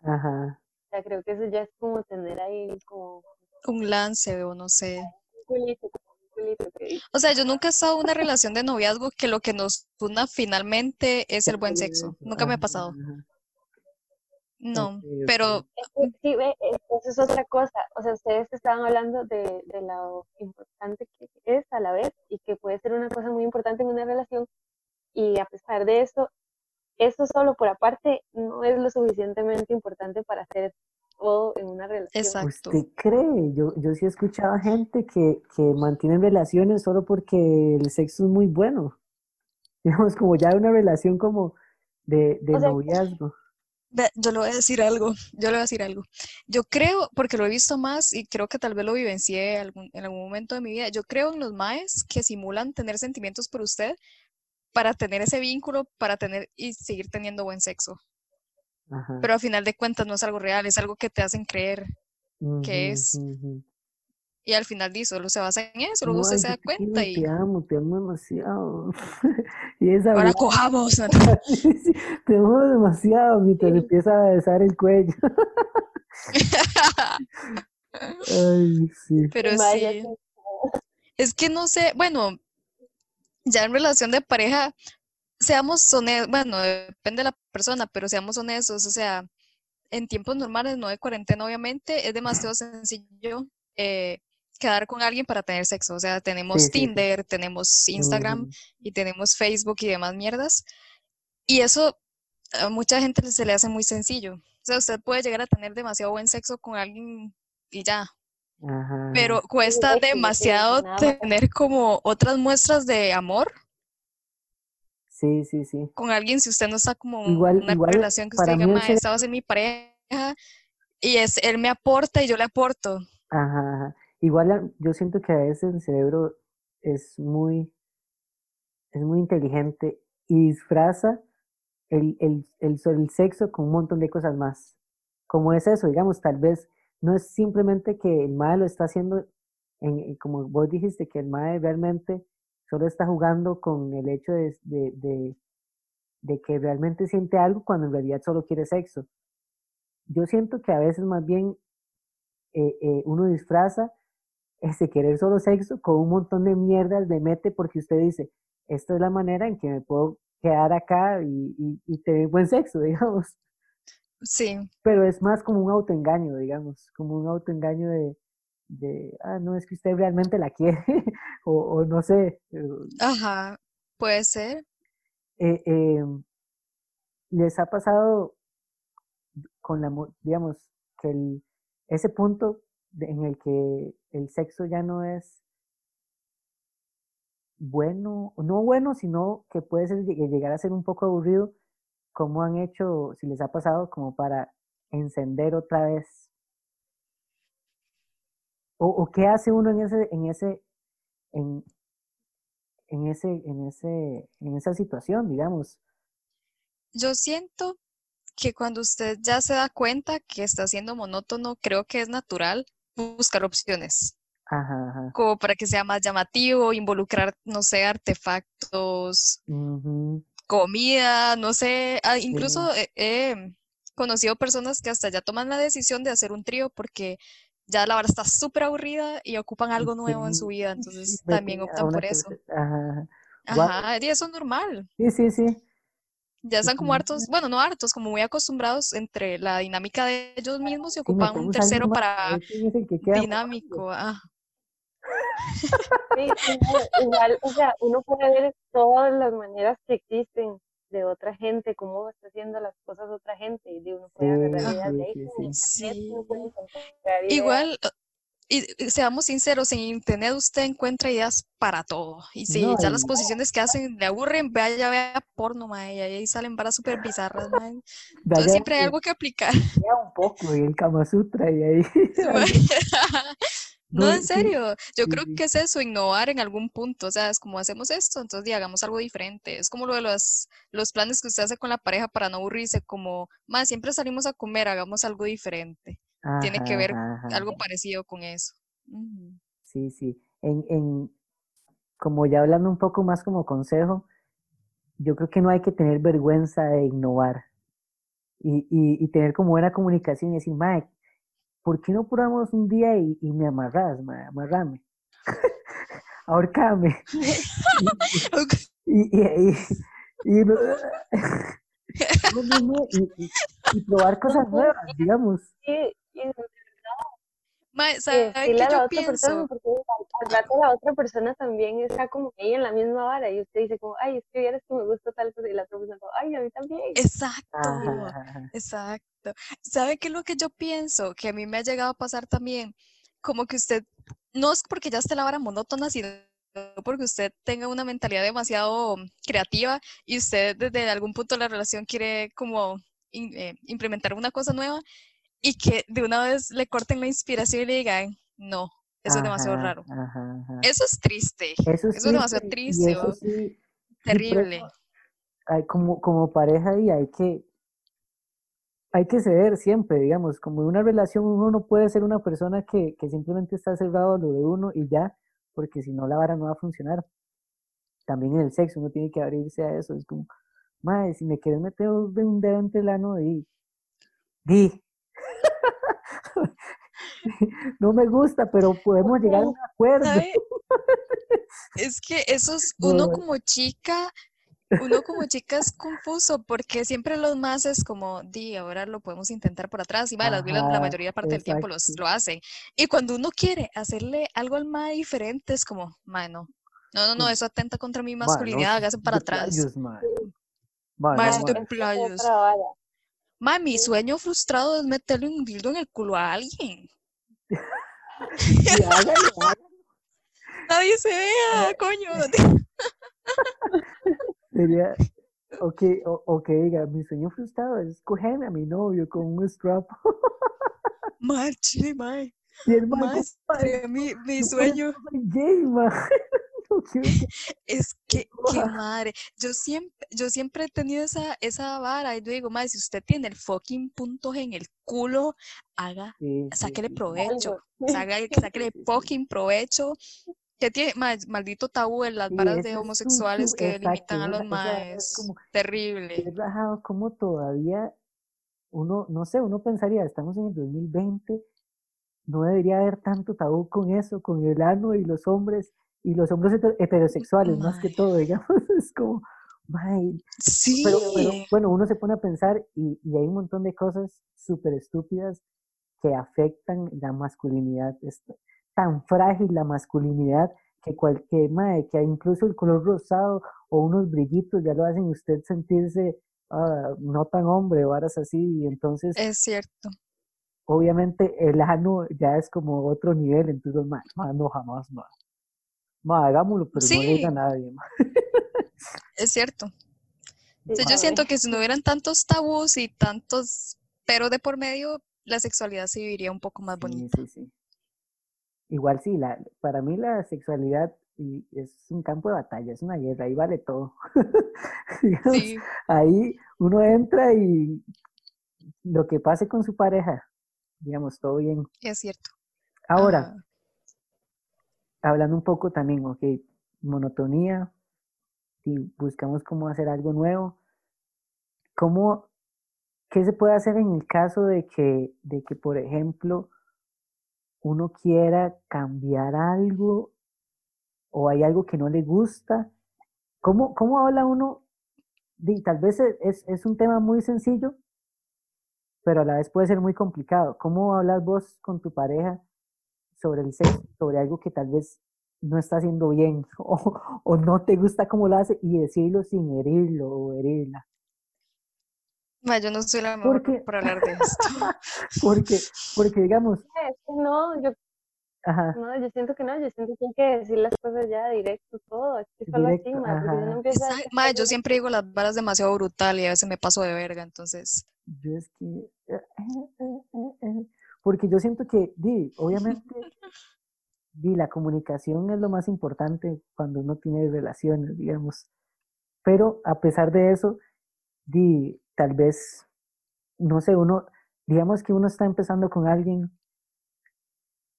Ajá. O sea, creo que eso ya es como tener ahí como Un lance o no sé. un culito, como un culito que O sea, yo nunca he estado en una relación de noviazgo que lo que nos una finalmente es el buen sexo. Nunca me ha pasado. ajá. No, pero sí, eso es otra cosa. O sea, ustedes estaban hablando de, de lo importante que es a la vez y que puede ser una cosa muy importante en una relación y a pesar de eso, eso solo por aparte no es lo suficientemente importante para hacer todo en una relación. exacto. ¿Usted cree? Yo, yo sí he escuchado gente que, que mantienen relaciones solo porque el sexo es muy bueno. Digamos, como ya una relación como de, de O sea, noviazgo. Yo le voy a decir algo, yo le voy a decir algo. Yo creo, porque lo he visto más y creo que tal vez lo vivencié algún- en algún momento de mi vida, yo creo en los maes que simulan tener sentimientos por usted para tener ese vínculo, para tener y seguir teniendo buen sexo. Ajá. Pero al final de cuentas no es algo real, es algo que te hacen creer que es. Y al final di, solo se basa en eso, luego No, usted se da te cuenta y te amo, te amo demasiado. y esa ahora cojamos. te amo demasiado mientras Sí. empieza a besar el cuello. Ay, sí. Pero el mae ya sí, se- es que no sé, bueno, ya en relación de pareja, seamos honestos, bueno, depende de la persona, pero seamos honestos, o sea, en tiempos normales, no de cuarentena, obviamente, es demasiado sencillo eh, quedar con alguien para tener sexo. O sea, tenemos Sí, sí, sí. Tinder, tenemos Instagram Ujú. y tenemos Facebook y demás mierdas. Y eso a mucha gente se le hace muy sencillo. O sea, usted puede llegar a tener demasiado buen sexo con alguien y ya. Ajá. Pero cuesta sí, demasiado tener como otras muestras de amor Sí, sí, sí. con alguien si usted no está como en Igual- una igual relación que usted diga, mí el "Mae, ser- esta va a ser mi pareja y es él me aporta y yo le aporto. Ajá. Igual a- yo siento que a veces el cerebro es muy, es muy inteligente y disfraza el, el, el, el sexo con un montón de cosas más. Como es eso, digamos, tal vez no es simplemente que el mae lo está haciendo, en, en- como vos dijiste, que el mae realmente solo está jugando con el hecho de, de, de, de que realmente siente algo cuando en realidad solo quiere sexo. Yo siento que a veces más bien eh, eh, uno disfraza ese querer solo sexo con un montón de mierdas de mete porque usted dice, esta es la manera en que me puedo quedar acá y, y, y tener buen sexo, digamos. Sí, Pero es más como un autoengaño, digamos, como un autoengaño de, de ah, no, es que usted realmente la quiere, o, o no sé. eh, ajá, puede ser. eh, eh, ¿Les ha pasado con la, digamos, que el, ese punto en el que el sexo ya no es bueno, no bueno, sino que puede ser, lleg- llegar a ser un poco aburrido, ¿cómo han hecho, si les ha pasado, como para encender otra vez? ¿O, o qué hace uno en ese, en ese, en, en ese, en ese, en esa situación, digamos? Yo siento que cuando usted ya se da cuenta que está siendo monótono, creo que es natural buscar opciones, Ajá, ajá. como para que sea más llamativo, involucrar, no sé, artefactos, comida, no sé, ah, sí. incluso he, he conocido personas que hasta ya toman la decisión de hacer un trío porque ya la vara está súper aburrida y ocupan algo nuevo en su vida, entonces también optan por eso. Ajá, Ajá, y eso es normal. Sí, sí, sí. Ya están como hartos, bueno, no hartos, como muy acostumbrados entre la dinámica de ellos mismos y Sí, ocupan un a alguien tercero para ver que queda dinámico. ah. Sí, igual, igual, o sea, uno puede ver todas las maneras que existen de otra gente, cómo está haciendo las cosas otra gente, y de uno puede Sí, ideas sí, de ahí, sí, sí. Sí. Igual, y, seamos sinceros, en internet usted encuentra ideas para todo. Y si No, ya las posiciones que hacen le aburren, vaya, vea porno, mae, y ahí salen varas súper bizarras, mae. Entonces siempre hay algo que aplicar. lea un poco y el Kama Sutra y ahí. No, en serio, yo sí, creo sí. que es eso, innovar en algún punto, o sea, es como hacemos esto, entonces hagamos algo diferente, es como lo de los, los planes que usted hace con la pareja para no aburrirse, como, más siempre salimos a comer, hagamos algo diferente, tiene que ver ajá, ajá. algo parecido con eso. Sí, sí. En, en, como ya hablando un poco más como consejo, yo creo que no hay que tener vergüenza de innovar y, y, y tener como buena comunicación y decir, mae, ¿por qué no probamos un día y, y me amarras, mae, amarrame? Ahorcame. Y- y- y probar cosas nuevas, digamos. Sí, y Mae, y ¿sabe decirle qué yo pienso? porque al, rato la otra persona también está como ahí en la misma vara, y usted dice como, ay, es que vieras que me gusta tal cosa, y la otra persona como, ay, a mí también. Exacto. Ajá. Exacto. ¿Sabe qué es lo que yo pienso? Que a mí me ha llegado a pasar también, como que usted, no es porque ya esté la vara monótona, sino porque usted tenga una mentalidad demasiado creativa y usted desde algún punto de la relación quiere como in- eh, implementar una cosa nueva y que de una vez le corten la inspiración y le digan, no, eso es demasiado raro. ajá, ajá. Eso es triste, Eso es eso es demasiado triste eso sí, terrible. hay como, como pareja y hay que, hay que ceder siempre, digamos, como en una relación uno no puede ser una persona que, que simplemente está cerrado a lo de uno y ya, porque si no la vara no va a funcionar. También en el sexo uno tiene que abrirse a eso, es como, madre, si me quieres meter un un dedo entre el ano, di, di. No me gusta, pero podemos llegar a un acuerdo. ¿Sabe? Es que eso es, No, uno no. como chica, uno como chica es confuso porque siempre los más es como, di, ahora lo podemos intentar por atrás y va, las la Ajá, mayoría parte del tiempo los, lo hacen. Y cuando uno quiere hacerle algo al más diferente es como, mae, no, no, no, eso atenta contra mi "Ma, no masculinidad, hágase para atrás. rayos, ma". Ma, Ma, no, eso ma. de Esa es playos. otra vara. Ma, mi sueño frustrado es meterle un dildo en el culo a alguien. Nadie se vea, coño. Sería, o que, o, o que diga, mi sueño frustrado es cogerme a mi novio con un strap. Ma, chile, ma. Y el man, Ma, "Ay, sería mi, mi sueño. gay, ma". Es que, qué madre. Yo siempre, yo siempre he tenido esa, esa vara. Y yo digo, madre, si usted tiene el fucking punto en el culo, haga, Sí, sáquele sí, provecho. Sáquele, fucking provecho. Que tiene, ma, maldito tabú en las Sí, varas de homosexuales que exacto, limitan a los esa vara es maes. como- Terrible. Como todavía uno, no sé, uno pensaría, estamos en el 2020, no debería haber tanto tabú con eso, con el ano y los hombres, y los hombres heter- heterosexuales, más que todo, digamos, es como, mae, Sí. pero, pero, bueno, uno se pone a pensar y, y hay un montón de cosas súper estúpidas que afectan la masculinidad. Es tan frágil la masculinidad que cualquier, mae, que incluso el color rosado o unos brillitos ya lo hacen usted sentirse ah, no tan hombre o varas así. Y entonces, Es cierto. obviamente, el ano ya es como otro nivel. Entonces, mae, no jamás, mae. Mae, hagámoslo, pero no le diga a nadie, mae. Es cierto. Yo siento que si no hubieran tantos tabús y tantos pero de por medio, la sexualidad se viviría un poco más Sí, bonita. sí, sí. Igual sí, la, para mí la sexualidad y es un campo de batalla, es una guerra, ahí vale todo. Digamos, Sí, Ahí uno entra y lo que pase con su pareja, digamos, todo bien. es cierto. Ahora, Ah, hablando un poco también, ok, monotonía, y buscamos cómo hacer algo nuevo. ¿Cómo, qué se puede hacer en el caso de que, de que, por ejemplo, uno quiera cambiar algo o hay algo que no le gusta? ¿Cómo, cómo habla uno? Tal vez e- es, es un tema muy sencillo, pero a la vez puede ser muy complicado. ¿Cómo hablas vos con tu pareja sobre el sexo, sobre algo que tal vez no está haciendo bien o, o no te gusta cómo lo hace y decirlo sin herirlo o herirla? ma, yo no soy la mejor Porque, para hablar de esto. porque, porque digamos, Es que no, yo, ajá, no, yo siento que no, yo siento que hay que decir las cosas ya directo, todo, es que solo así, Directo, ma, porque si uno ajá. empieza a Exacto, decir ma, yo siempre digo las varas demasiado brutal y a veces me paso de verga, entonces. yo es que, porque yo siento que, di, obviamente, di, la comunicación es lo más importante cuando uno tiene relaciones, digamos, pero a pesar de eso, di, tal vez, no sé, uno, digamos que uno está empezando con alguien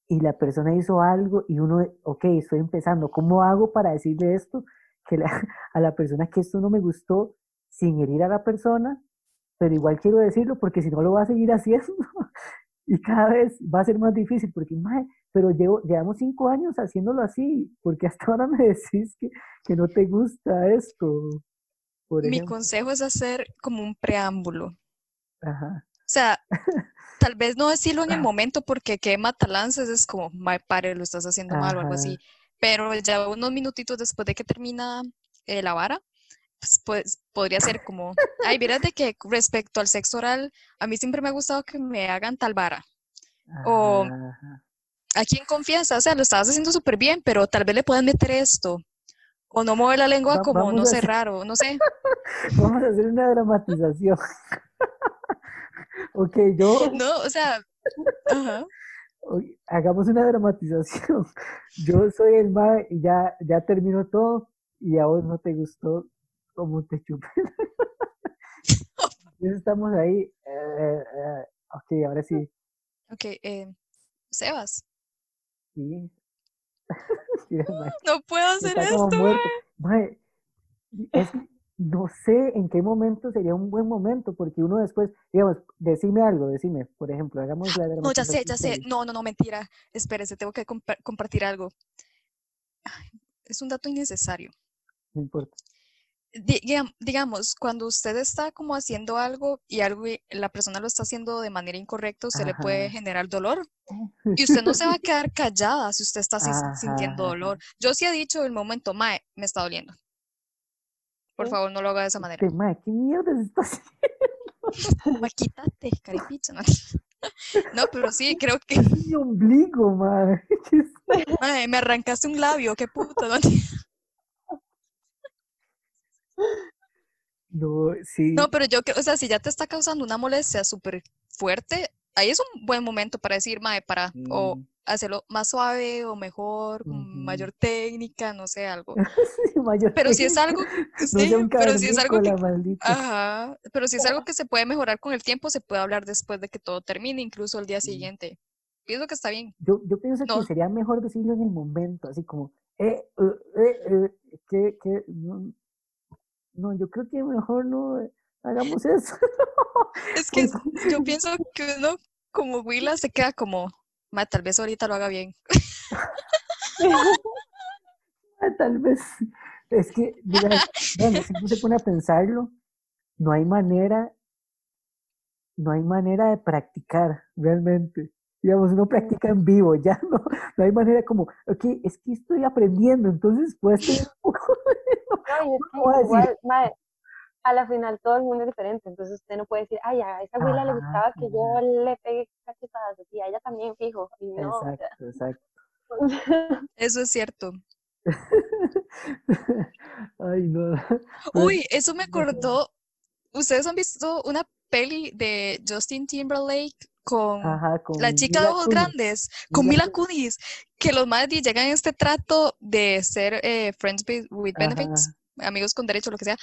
y la persona hizo algo y uno, ok, estoy empezando, ¿cómo hago para decirle esto? Que la- a la persona que esto no me gustó sin herir a la persona, pero igual quiero decirlo porque si no lo va a seguir haciendo y cada vez va a ser más difícil porque, mae, pero llevo, llevamos cinco años haciéndolo así, porque hasta ahora me decís que, que no te gusta esto, por Mi consejo es hacer como un preámbulo. Ajá, O sea, tal vez no decirlo en el momento porque qué matalanzas es como, my pare, lo estás haciendo mal o algo así. Pero ya unos minutitos después de que termina eh, la vara, pues, pues, podría ser como, ay, miras de que respecto al sexo oral, a mí siempre me ha gustado que me hagan tal vara. O aquí en confianza, o sea, lo estabas haciendo súper bien, pero tal vez le puedan meter esto. O no mover la lengua Va- como, no sé, hacer- raro, no sé. Vamos a hacer una dramatización. ok, yo, No, o sea, ajá. Hagamos una dramatización. Yo soy el mae y ya, ya terminó todo y a vos no te gustó cómo te chupé. Entonces estamos ahí. eh, eh, ok, ahora sí. Ok, eh, Sebas, sí. Mira, mae, no puedo hacer como esto. Mae, es no sé en qué momento sería un buen momento, porque uno después, digamos, decime algo, decime, por ejemplo, hagamos la No, ya sé, ya sé. No, no, no, mentira. Espérese, tengo que compa- compartir algo. Ay, Es un dato innecesario. No importa. Di- digam- digamos, cuando usted está como haciendo algo y algo la persona lo está haciendo de manera incorrecta, usted le puede Ajá. generar dolor. Y usted no se va a quedar callada si usted está sintiendo Ajá, dolor. Yo sí he dicho en el momento, Mae, me está doliendo. Por favor, no lo haga de esa manera. Este, mae, ¿qué mierda se está haciendo? Ma, quítate, caripicha. No. No, pero sí, creo que mi ombligo, mae. Mae, me arrancaste un labio, qué puto. ¿no? No, sí. No, pero yo creo, o sea, si ya te está causando una molestia súper fuerte, ahí es un buen momento para decir, mae, para, o hacerlo más suave o mejor, con mayor técnica, no sé, algo. sí, mayor Pero si es algo, sí, pero si es algo que, ajá, pero si es algo que se puede mejorar con el tiempo, se puede hablar después de que todo termine, incluso el día siguiente. Pienso que está bien. Yo, yo pienso No. que sería mejor decirlo en el momento, así como, eh, eh, eh, eh, que, que, no, no, yo creo que mejor no eh, hagamos eso. Es que yo pienso que uno como Willa se queda como, "Ma, tal vez ahorita lo haga bien. Ah, Tal vez, es que, mira, bueno, si uno se pone a pensarlo, no hay manera, no hay manera de practicar realmente. Digamos, uno practica en vivo, ya no, no hay manera como, ok, es que estoy aprendiendo, entonces pues estoy un poco, a la final todo el mundo es diferente, entonces usted no puede decir, ay, a esa abuela le Ajá, gustaba que yo le pegue cachetadas, y a ella también, fijo, y no, o sea, exacto. Eso es cierto. Ay, no. Uy, eso me acordó. ¿Ustedes han visto una peli de Justin Timberlake con Ajá, con la chica de Mila ojos Kunis, grandes, con Mila Mila Kunis, que los madres llegan a este trato de ser eh, friends with, benefits, amigos con derecho, lo que sea.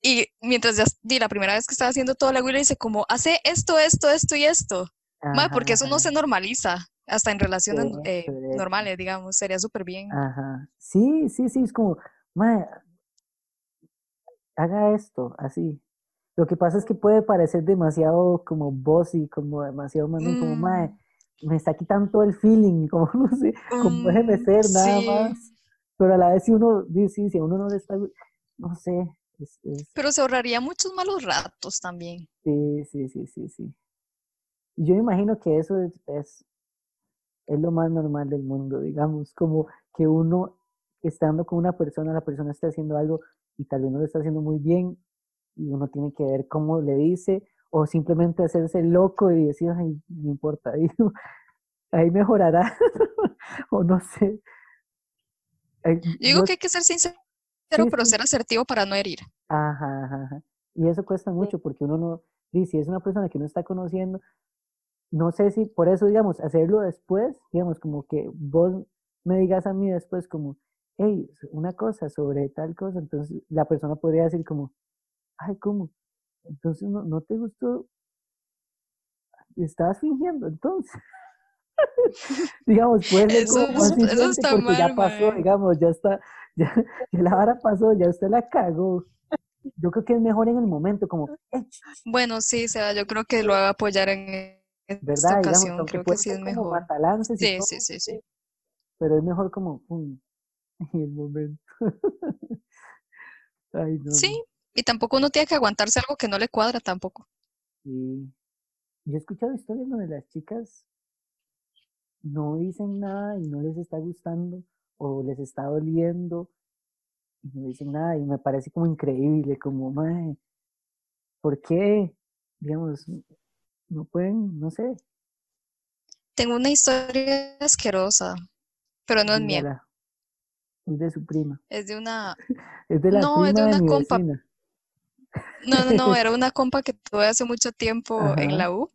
Y mientras ya di la primera vez que estaba haciendo todo, la le dice como, hace esto, esto, esto y esto. Ma, porque eso no Ajá, se normaliza, hasta en relaciones Correcto, eh, normales, digamos, sería súper bien. Ajá. Sí, sí, sí, es como, mae, haga esto, así. Lo que pasa es que puede parecer demasiado como bossy, como demasiado mamón, como, mae, Mm, me está quitando todo el feeling, como, no sé, como déjeme mm, ser nada sí. más. Pero a la vez si uno, dice, si a uno no le está, no sé, es, es- Pero se ahorraría muchos malos ratos también. sí, sí, sí, sí, sí. Y yo me imagino que eso es, es, es lo más normal del mundo, digamos, como que uno estando con una persona, la persona está haciendo algo y tal vez no lo está haciendo muy bien y uno tiene que ver cómo le dice o simplemente hacerse loco y decir, ay, no importa, digo, ahí mejorará o no sé. Ay, Yo digo que hay que ser sincero, Sí, pero sí. ser asertivo para no herir. Ajá, ajá, ajá. Y eso cuesta mucho porque uno no, di, si es una persona que no está conociendo, no sé si por eso, digamos, hacerlo después, digamos, como que vos me digas a mí después como, hey, una cosa sobre tal cosa, entonces la persona podría decir como, ay, ¿cómo? Entonces no, no te gustó, estabas fingiendo, entonces. digamos, puede ser Eso- como más eso- está porque ya mal, pasó, mae. digamos, ya está, ya, ya la vara pasó, ya usted la cagó. Yo creo que es mejor en el momento, como, "Eh, ch, ch", Bueno, sí, Seba, yo creo que lo voy a apoyar en esta ocasión. Creo que sí es mejor. Sí, todo, sí, sí, sí. pero es mejor como, pum, en el momento. Ay, no, no. Sí, y tampoco uno tiene que aguantarse algo que no le cuadra tampoco. Sí. Yo he escuchado historias donde las chicas no dicen nada y no les está gustando o les está doliendo y no dicen nada y me parece como increíble, como, mae, ¿por qué? Digamos, no pueden, no sé, Tengo una historia asquerosa, pero no es mía. Es de su prima. Es de una... Es de la No, es de una mi compa. vecina. No, no, no, era una compa que tuve hace mucho tiempo en la U.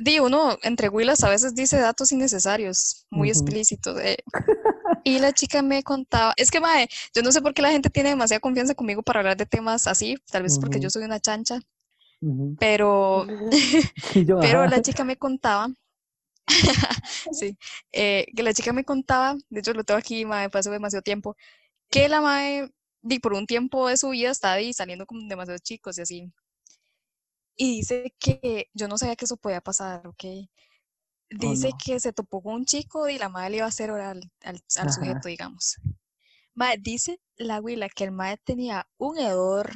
Di, uno entre Willas a veces dice datos innecesarios, muy explícitos. eh. Y la chica me contaba, es que, mae, yo no sé por qué la gente tiene demasiada confianza conmigo para hablar de temas así, tal vez porque yo soy una chancha, pero, yo, pero la chica me contaba, sí, eh, que la chica me contaba, de hecho lo tengo aquí, mae, pasó demasiado tiempo, que la mae, di, por un tiempo de su vida estaba ahí saliendo con demasiados chicos y así. Y dice que yo no sabía que eso podía pasar, ¿ok? Dice no. que se topó con un chico y la madre le iba a hacer oral al, sujeto, digamos. Mae, dice la abuela que el mae tenía un hedor,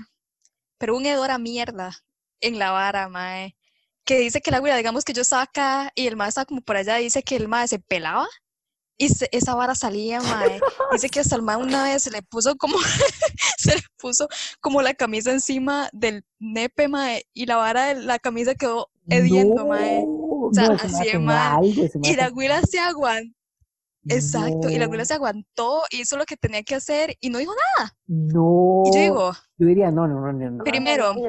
pero un hedor a mierda en la vara, mae. Que dice que la abuela, digamos que yo estaba acá y el mae estaba como por allá, dice que el mae se pelaba Y se- esa vara salía, mae. Dice que hasta el mae una vez se le puso como, se le puso como la camisa encima del nepe, mae, y la vara de la camisa quedó hediendo, mae. No, sea, no, ese así mae de mal. mae Y la güila se aguantó, exacto, y la No, se aguantó, hizo lo que tenía que hacer y no dijo nada. No, Y yo digo, yo diría, no, no, no, no, no. Primero, Y.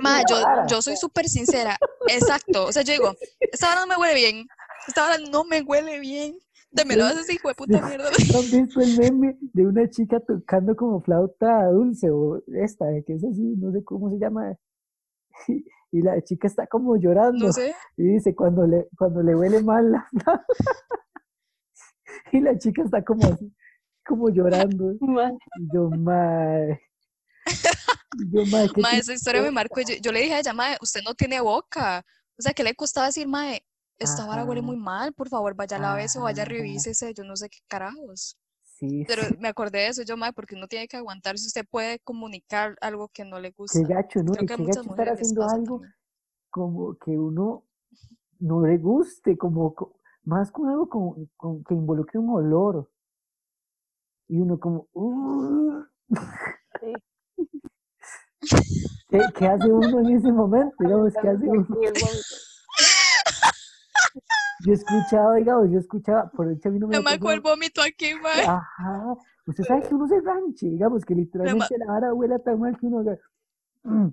Ma, yo, yo soy súper sincera. Exacto. O sea, yo digo, esta vara no me huele bien. Esta vara no me huele bien. Démelo a ese hijo de puta mierda. ¿No has visto el meme de una chica tocando como flauta dulce o esta, que es así, no sé cómo se llama? Y, y la chica está como llorando No sé. y dice cuando le, cuando le huele mal la flauta. Y la chica está como así, como llorando. Y yo, mae. Y yo, mae, ¿qué Ma, te- esa historia me marcó. Yo, yo le dije a ella, mae, usted no tiene boca. O sea, ¿qué le costaba decir, mae? Esta vara huele muy mal, por favor, vaya a lávese o vaya revísese, yo no sé qué carajos. Sí, Pero sí, me acordé de eso, yo, mae, porque uno tiene que aguantar si usted puede comunicar algo que no le qué gusta. gacho, ¿no? Creo Y que qué gacho estar haciendo algo también. como que uno no le guste, como, co- más con algo con, con- que involucre un olor. Y uno como, "Uh". sí. ¿Qué, qué hace uno en ese momento? Digamos, ¿qué hace uno? Yo he escuchado, digamos, yo escuchaba, por hecho a mí no me marcó el vómito aquí, mae. Ajá, usted sabe que uno se ranche, digamos, que literalmente la vara huela tan mal que uno haga, "Mm",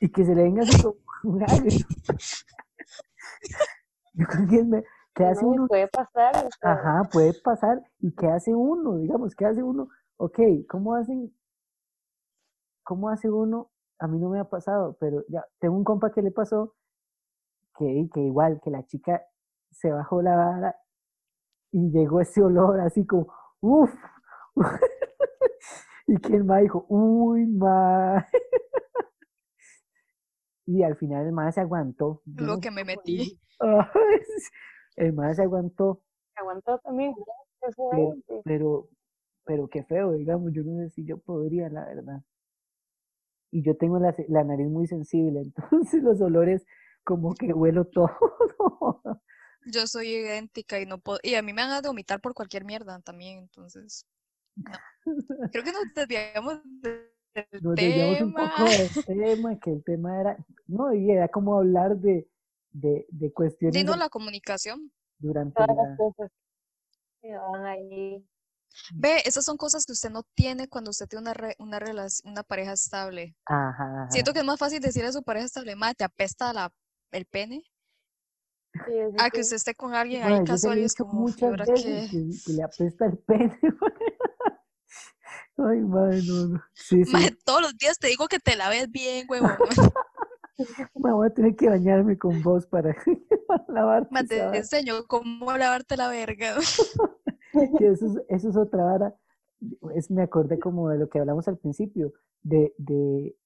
y que se le venga así como un agrio. Yo creo que es me- ¿qué hace uno? puede pasar. o sea, Ajá, puede pasar. ¿Y qué hace uno? Digamos, ¿qué hace uno? Ok, ¿cómo hacen? ¿Cómo hace uno? A mí no me ha pasado, pero ya tengo un compa que le pasó que, que igual, que la chica se bajó la vara y llegó ese olor así como, uff. y que el ma dijo, uy, ma. y al final el ma se aguantó. Lo que me metí. el ma se aguantó. aguantó también. Pero, pero, pero qué feo, digamos, yo no sé si yo podría, la verdad. Y yo tengo la, la nariz muy sensible, entonces los olores como que huelo todo. Yo soy idéntica y no puedo. Y a mí me van a vomitar por cualquier mierda también, entonces. No. Creo que nos desviamos del Nos desviamos un tema. poco del tema, que el tema era, no, y era como hablar de, de, de Sí, cuestiones no, de- la comunicación. durante Todas la... las cosas que van ahí. Ve, esas son cosas que usted no tiene cuando usted tiene una, re- una, relación, una pareja estable. Ajá, Siento que es más fácil decirle a su pareja estable, "Ma, te apesta la, el pene, Sí, sí, a que sí. usted esté con alguien Mae, ahí casual y es como, ¿y muchas veces que, que le apesta el pene. Ay, madre, no, no. Sí, sí. Ma, todos los días te digo que te laves bien, huevón. Me voy a tener que bañarme con vos para, para lavarte te enseño cómo lavarte la verga. Que eso, es, eso es otra vara. Es, me acordé como de lo que hablamos al principio, de, de,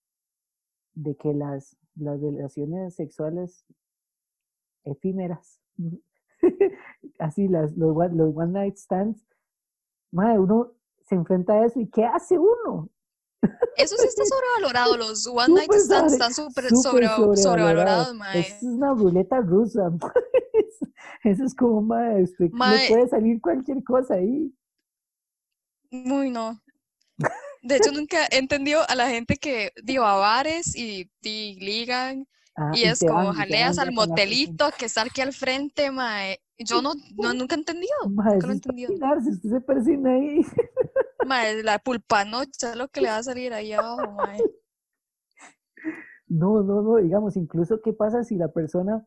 de que las, las relaciones sexuales efímeras, así las, los, one- los one night stands, madre, uno se enfrenta a eso y ¿qué hace uno? Eso sí está sobrevalorado. Los one night stands están súper sobre, sobrevalorado. sobrevalorados, mae. Es una ruleta rusa. Eso, eso es como, Mae. puede salir cualquier cosa ahí. Muy no. De hecho, nunca he entendido a la gente que digo a bares y, y ligan Ah, y es como van, van jaleas al motelito que está aquí al frente, mae. Yo no, no nunca he entendido, Mae, nunca lo he eso es entendido. persinarse, usted se persina ahí. Mae, la pulpanocha es lo que le va a salir ahí abajo, mae. No, no, no, digamos, incluso qué pasa si la persona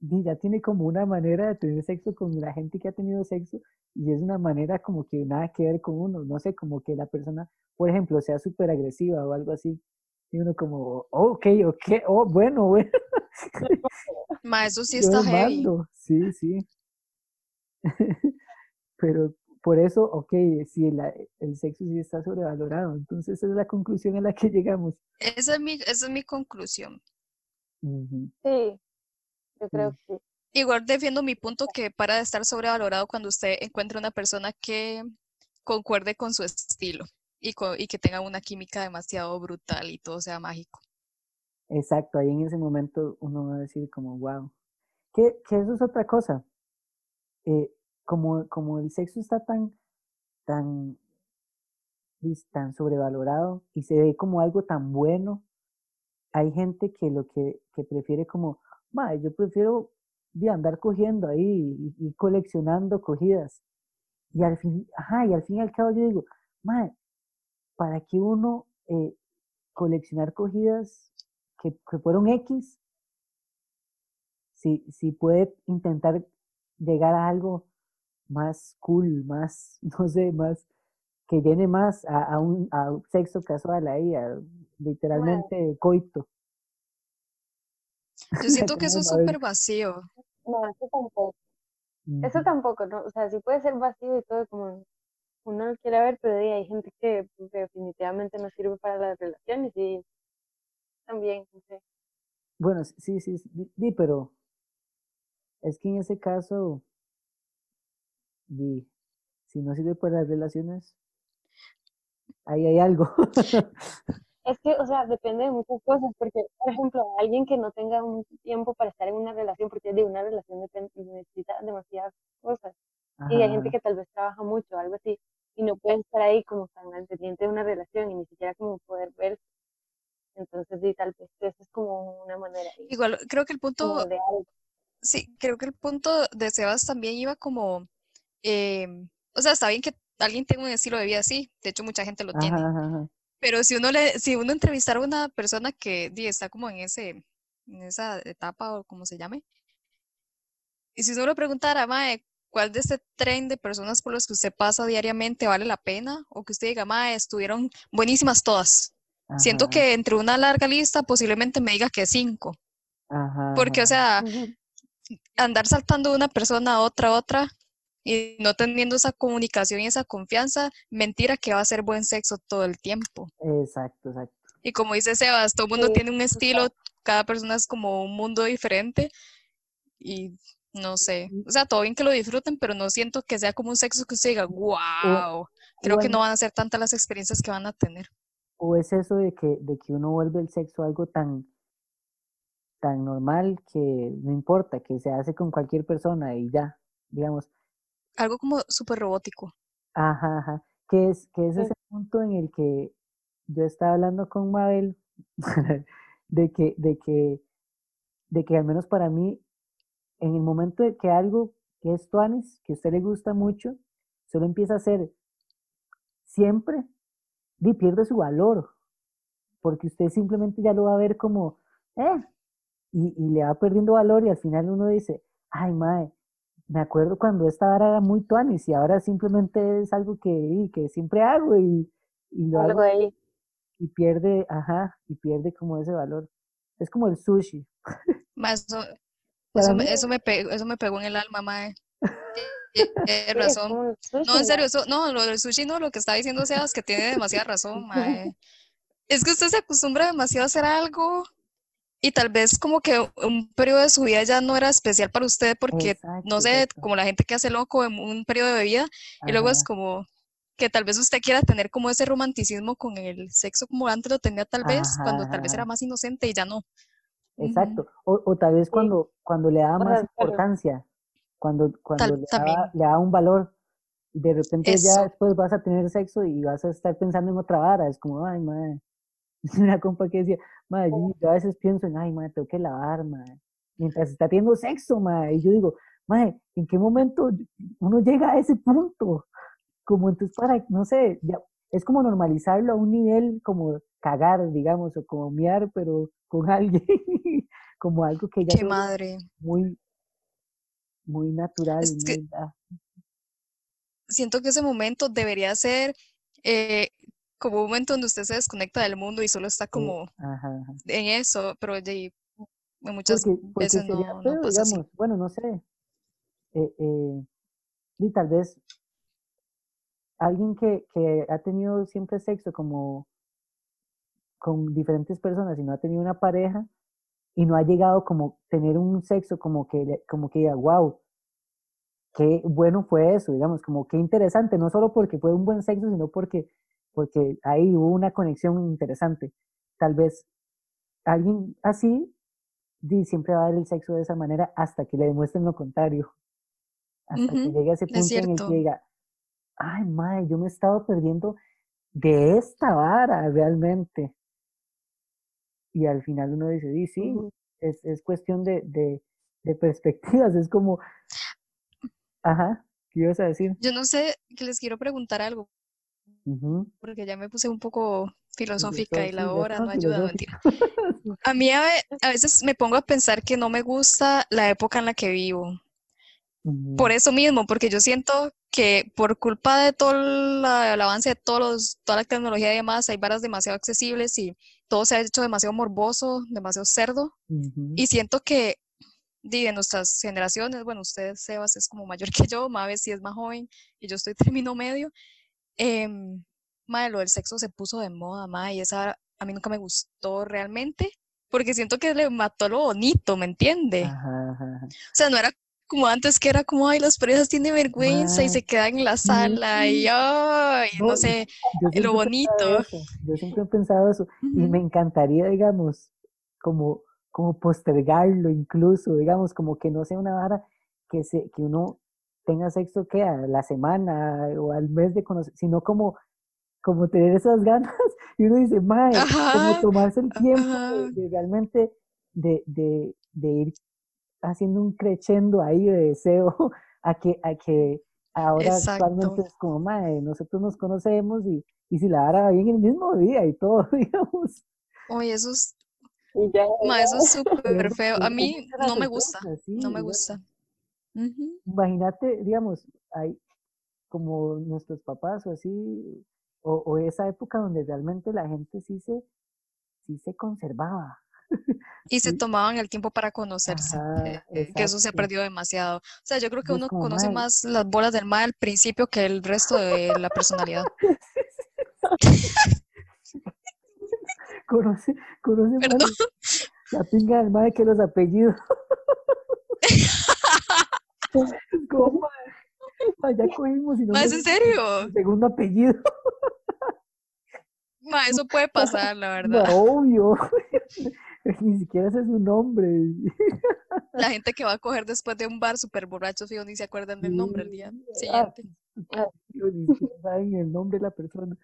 ya tiene como una manera de tener sexo con la gente que ha tenido sexo y es una manera como que nada que ver con uno, no sé, como que la persona, por ejemplo, sea súper agresiva o algo así. Y uno como, "Oh, ok, ok, oh, bueno, bueno, Mae, eso sí yo está heavy. mando". Sí, sí. Pero por eso, ok, si la- el sexo sí está sobrevalorado, entonces esa es la conclusión a la que llegamos. Esa es mi, esa es mi conclusión. Sí, yo creo Sí. que sí. Igual defiendo mi punto que para de estar sobrevalorado cuando usted encuentra una persona que concuerde con su estilo y, y que tenga una química demasiado brutal y todo sea mágico. Exacto, ahí en ese momento uno va a decir como, wow. Que, que eso es otra cosa. Eh, como, como el sexo está tan, tan, tan sobrevalorado y se ve como algo tan bueno, hay gente que lo que, que prefiere como, yo prefiero de andar cogiendo ahí y, coleccionando cogidas. Y al fin, ajá, y al fin y al cabo yo digo, madre, ¿para que uno eh, coleccionar cogidas que, que fueron X? Si, si puede intentar llegar a algo más cool, más, no sé, más, que llene más a, un, a un sexo casual ahí, literalmente coito. Yo siento que eso es súper vacío. No, eso tampoco. Eso tampoco, ¿no? O sea, sí puede ser vacío y todo como uno lo quiere ver, pero hay gente que, definitivamente no sirve para la relación y también, no sé. Bueno, sí, sí, sí, pero es que en ese caso, si no sirve para las relaciones, ahí hay algo. Es que, o sea, depende de muchas cosas, porque, por ejemplo, alguien que no tenga un tiempo para estar en una relación, porque de una relación necesita demasiadas cosas. Y hay gente que tal vez trabaja mucho, algo así, y no puede estar ahí como tan al pendiente de una relación y ni siquiera como poder verse. Entonces, tal vez eso es como una manera. Igual, creo que el punto. Sí, creo que el punto de Sebas también iba como. Em, o sea, está bien que alguien tenga un estilo de vida así, de hecho, mucha gente lo tiene. Pero si uno le, si uno entrevistara a una persona que está como en ese, en esa etapa o como se llame, y si uno le preguntara, Mae, ¿cuál de este tren de personas por los que usted pasa diariamente vale la pena? O que usted diga, Mae, estuvieron buenísimas todas. Siento que entre una larga lista posiblemente me diga que cinco. Porque, o sea, andar saltando de una persona a otra, a otra, y no teniendo esa comunicación y esa confianza, mentira que va a ser buen sexo todo el tiempo. Exacto, exacto. Y como dice Sebas, todo el mundo tiene un estilo, cada persona es como un mundo diferente y no sé, o sea, todo bien que lo disfruten, pero no siento que sea como un sexo que usted diga, wow, creo que no van a ser tantas las experiencias que van a tener. O es eso de que, de que uno vuelve el sexo algo tan, tan normal que no importa, que se hace con cualquier persona y ya, digamos, algo como súper robótico. Ajá, ajá. Que es, que es ese punto en el que yo estaba hablando con Mabel de que, de que, de que al menos para mí, en el momento de que algo que es tuanis, que a usted le gusta mucho, solo empieza a ser siempre, y pierde su valor, porque usted simplemente ya lo va a ver como, eh, y, y le va perdiendo valor y al final uno dice, ay, mae, me acuerdo cuando esta vara era muy tuanis y ahora simplemente es algo que, que siempre hago y, y lo hago ahí. y pierde, ajá, y pierde como ese valor. Es como el sushi. Más, eso, me, eso, me pegó, eso me pegó en el alma, mae. Tienes razón. No, en serio, eso, no, lo del sushi no, lo que está diciendo Sebas que tiene demasiada razón, mae. Es que usted se acostumbra demasiado a hacer algo y tal vez como que un periodo de su vida ya no era especial para usted porque, no sé, como la gente que hace loco en un periodo de vida y luego es como que tal vez usted quiera tener como ese romanticismo con el sexo como antes lo tenía tal vez, cuando tal vez era más inocente y ya no. Exacto, o, o, tal vez cuando, cuando le da más importancia, cuando, cuando le, da, le, da, un valor, de repente ya después vas a tener sexo y vas a estar pensando en otra vara, es como, ay, madre, una compa que decía, madre, yo a veces pienso en, ay, madre, tengo que lavar, madre, mientras está teniendo sexo, madre, y yo digo, madre, ¿en qué momento uno llega a ese punto? Como entonces para, no sé, ya, es como normalizarlo a un nivel como cagar, digamos, o como miar, pero con alguien, como algo que ya Qué madre. muy, muy natural. siento que ese momento debería ser eh, como un momento donde usted se desconecta del mundo y solo está como en eso, pero de, muchas veces no, digamos, Bueno, no sé. Eh, eh, y tal vez alguien que, que ha tenido siempre sexo como con diferentes personas y no ha tenido una pareja y no ha llegado como tener un sexo como que como que diga wow qué bueno fue eso digamos como qué interesante no solo porque fue un buen sexo sino porque porque ahí hubo una conexión interesante. Tal vez alguien así siempre va a dar el sexo de esa manera hasta que le demuestren lo contrario. hasta que llegue a ese es punto en el que diga, ay, mae, yo me he estado perdiendo de esta vara realmente. Y al final uno dice, sí, sí, es, es cuestión de, de, de perspectivas, es como, ajá, ¿qué ibas a decir? Yo no sé, que les quiero preguntar algo, porque ya me puse un poco filosófica y la hora no estamos ayuda, no filosóficos. mentira. A mí a veces me pongo a pensar que no me gusta la época en la que vivo. Por eso mismo, porque yo siento que por culpa de todo la- el avance de todos los- toda la tecnología y demás, hay varas demasiado accesibles y todo se ha hecho demasiado morboso, demasiado cerdo. Y siento que de nuestras generaciones, bueno, usted, Sebas, es como mayor que yo, Mabe sí es más joven y yo estoy término medio. em, mae, lo del sexo se puso de moda, mae, y esa a mí nunca me gustó realmente, porque siento que le mató lo bonito, ¿me entiende? Ajá, ajá. O sea, no era como antes que era como, ay, las parejas tienen vergüenza y se quedan en la sala y, ay, no No, sé, lo bonito. yo siempre he pensado eso, y me encantaría, digamos, como, como postergarlo incluso, digamos, como que no sea una vara que, se, que uno tenga sexo que a la semana o al mes de conocer, sino como, como tener esas ganas, y uno dice, mae, como tomarse el tiempo ajá, de, de realmente, de, de, de ir haciendo un crescendo ahí de deseo a que, a que ahora actualmente es como, mae, nosotros nos conocemos y, y si la va bien el mismo día y todo, digamos. Oye, eso es, ya, ma, eso es súper feo. A mí no me gusta, no me gusta. Ujú. Imagínate, digamos, hay como nuestros papás o así, o, o esa época donde realmente la gente sí se, sí se conservaba. Y se tomaban el tiempo para conocerse, ajá, eh, que eso se ha perdido demasiado. O sea, yo creo que uno conoce más las bolas del mal al principio que el resto de la personalidad. conoce, conoce más Perdón. la pinga del mae que los apellidos. Mae, mae, ya cogimos y no ¿es en serio? segundo apellido. Ma, eso puede pasar, la verdad. obvio. Ni siquiera sé su nombre. La gente que va a coger después de un bar súper borracho, fijo, ni se acuerdan del nombre el día ah, siguiente. Ah, ni siquiera saben el nombre de la persona.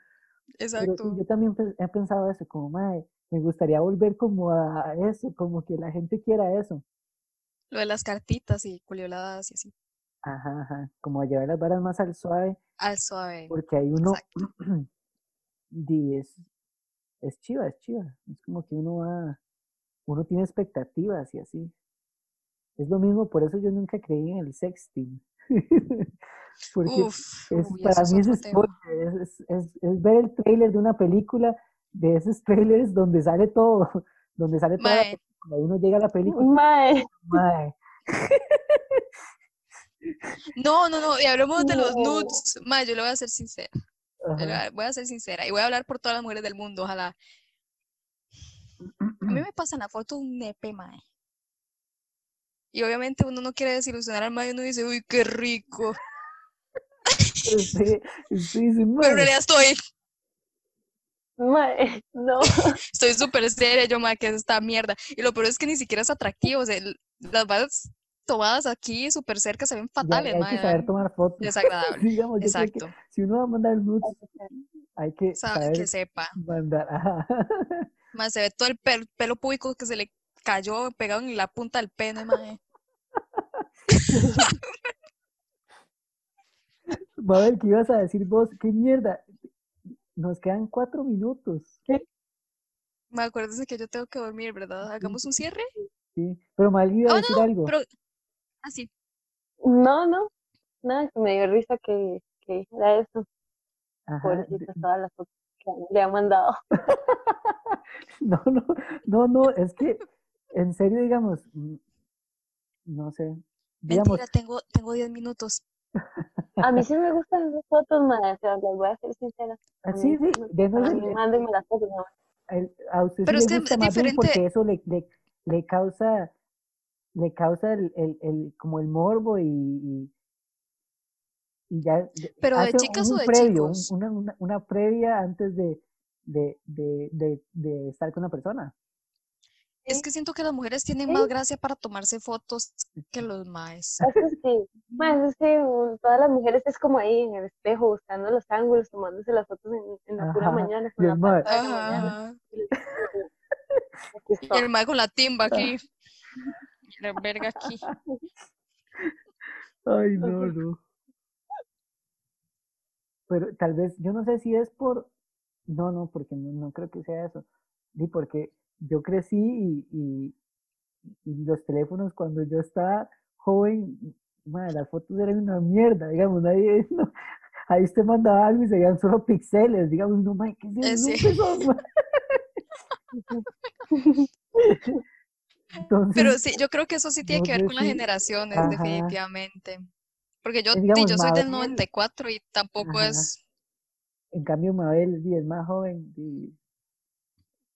Pero Exacto. yo también he pensado eso, como, mae, me gustaría volver como a eso, como que la gente quiera eso. Lo de las cartitas y culioladas y así. Ajá, ajá, como a llevar las varas más al suave, Al suave. porque ahí uno, di, es, es chiva, es chiva. Es como que uno va, uno tiene expectativas y así. Es lo mismo, por eso yo nunca creí en el sexting. Porque Uf, es, uy, para mí es es, es, es- es ver el trailer de una película, de esos trailers donde sale todo, donde sale toda la Mae, película. Uno llega a la película, Mae, mae, no, no, no, y hablemos de los nudes. Mae, yo le voy a ser sincera. ajá. voy a ser sincera y voy a hablar por todas las mujeres del mundo, ojalá. A mí me pasan la foto un nepe, mae. Y obviamente uno no quiere desilusionar al mae y uno dice, uy, qué rico. Pero usted, usted dice, Pero en realidad estoy, mae, no. estoy súper seria, yo, mae, que es esta mierda. Y lo peor es que ni siquiera es atractivo. O sea, las balas tomadas aquí súper cerca se ven ya fatales, hay mae. que saber tomar fotos. Desagradable. Digamos, yo creo que Exacto. si uno va a mandar nudes, hay que Sa- saber que sepa. mandar. Mae, se ve todo el pel- pelo púbico que se le cayó pegado en la punta del pene, mae. Va a ver qué ibas a decir vos, qué mierda. Nos quedan cuatro minutos. Me acuerdas que yo tengo que dormir, ¿verdad? Hagamos un cierre. Sí, pero mal iba a Oh, decir no, algo. pero. Ah, sí. No, no. Nada, que me dio risa que, que era eso. Ajá, Pobrecitas todas las fotos que le ha mandado. No, no, no, no, es que en serio, digamos, mm, no sé, digamos, Mentira, tengo, tengo 10 minutos. A mí sí me gustan esas fotos, sea, les voy a ser sincera. A ah, sí, mí, sí, a mí mándenme las fotos, no. el- a usted sí Pero le es que gusta es más bien diferente. porque eso le, le, le causa, le causa el, el, el- como el morbo y, y, y ya Pero de chicas un o de previo, chicos. una, una, una previa antes de, de, de, de, de estar con una persona. Es que siento que las mujeres tienen más gracia para tomarse fotos que los maes. Eso sí, más es que un- todas las mujeres es como ahí en el espejo buscando los ángulos, tomándose las fotos en, en la pura mañana, con la el mae- la mañana. Ajá. y les- aquí Y estoy. el mae con la timba aquí. La verga aquí. Ay, no, no. Pero tal vez, yo no sé si es por, no, no, porque no, no creo que sea eso. Ni porque yo crecí y, y, y los teléfonos cuando yo estaba joven, madre, las fotos eran una mierda, digamos, nadie, no, ahí usted mandaba algo y se veían solo píxeles, digamos, no, madre, ¿qué Eh, es sí. eso? Entonces, Pero sí, yo creo que eso sí tiene no que ver con las generaciones, ajá. definitivamente. Porque yo, Eh, di, digamos, yo soy del Mabel- 94 y tampoco Ajá. es. en cambio, Mabel sí, es más joven y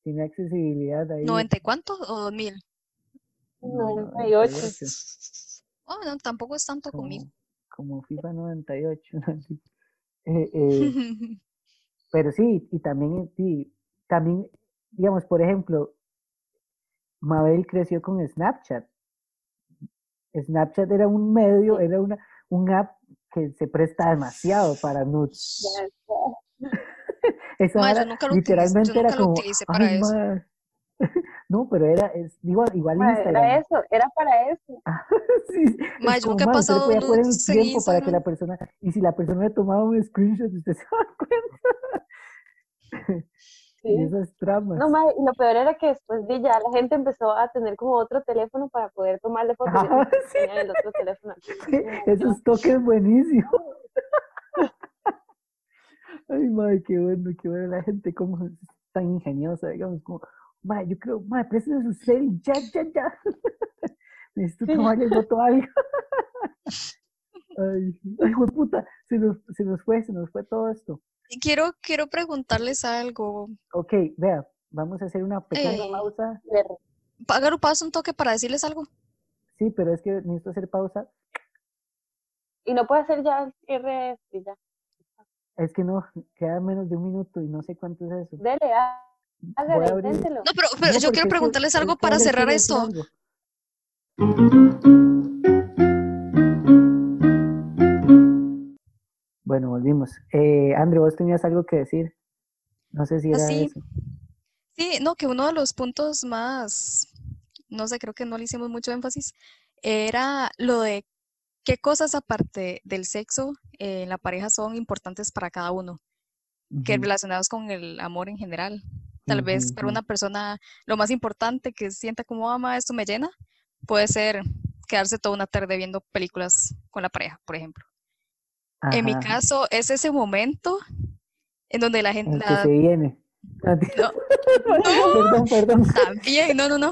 tiene accesibilidad ahí. ¿90 y cuánto o 2000? No, 98. 98, Oh, no, tampoco es tanto conmigo. como, como FIFA 98. Eh, eh, pero sí, y también, sí, también, digamos, por ejemplo, Mabel creció con Snapchat. Snapchat era un medio, era una, un app que se presta demasiado para nudes. Esa Ma, yo vara nunca lo utilicé, literalmente yo era como, utilicé para "Ay, eso". ma". No, pero era, es, igual, igual Ma, Instagram. Era eso, era para eso. Sí, Ma, es yo como, nunca he "Ma, usted le pasado podía poner en tiempo para que la persona, y si la persona le tomaba un screenshot, usted se da cuenta. Sí. Y esas tramas. No, ma, y lo peor era que después de ya la gente empezó a tener como otro teléfono para poder tomarle fotos. sí. tenían el otro teléfono. Sí, esos toques buenísimos. Ay, madre, qué bueno, qué bueno la gente, como es tan ingeniosa, digamos, como, madre, yo creo, madre, préstame su cel, ya, ya, ya. Necesito tomarle foto a algo. Ay, ay, puta, se nos, se nos fue, se nos fue todo esto. Quiero, quiero preguntarles algo. Ok, vea, vamos a hacer una pequeña Ey. pausa. Págalo, paso un toque para decirles algo. Sí, pero es que necesito hacer pausa. Y no puede hacer ya el cierre y ya. Es que no, queda menos de un minuto y no sé cuánto es eso. Dele, hágale. No, pero, pero No, yo quiero preguntarles es algo para cerrar esto. algo. Bueno, volvimos. Eh, Andrew, vos tenías algo que decir. No sé si Ah, era sí. eso. Sí, no, que uno de los puntos más, no sé, creo que no le hicimos mucho énfasis, era lo de qué cosas aparte del sexo eh, en la pareja son importantes para cada uno, que relacionados con el amor en general. Tal vez para una persona lo más importante que sienta como ama, esto me llena, puede ser quedarse toda una tarde viendo películas con la pareja, por ejemplo. En mi caso es ese momento en donde la en gente, el que la- se viene. Ah, no, Perdón, perdón. también, no, no, no,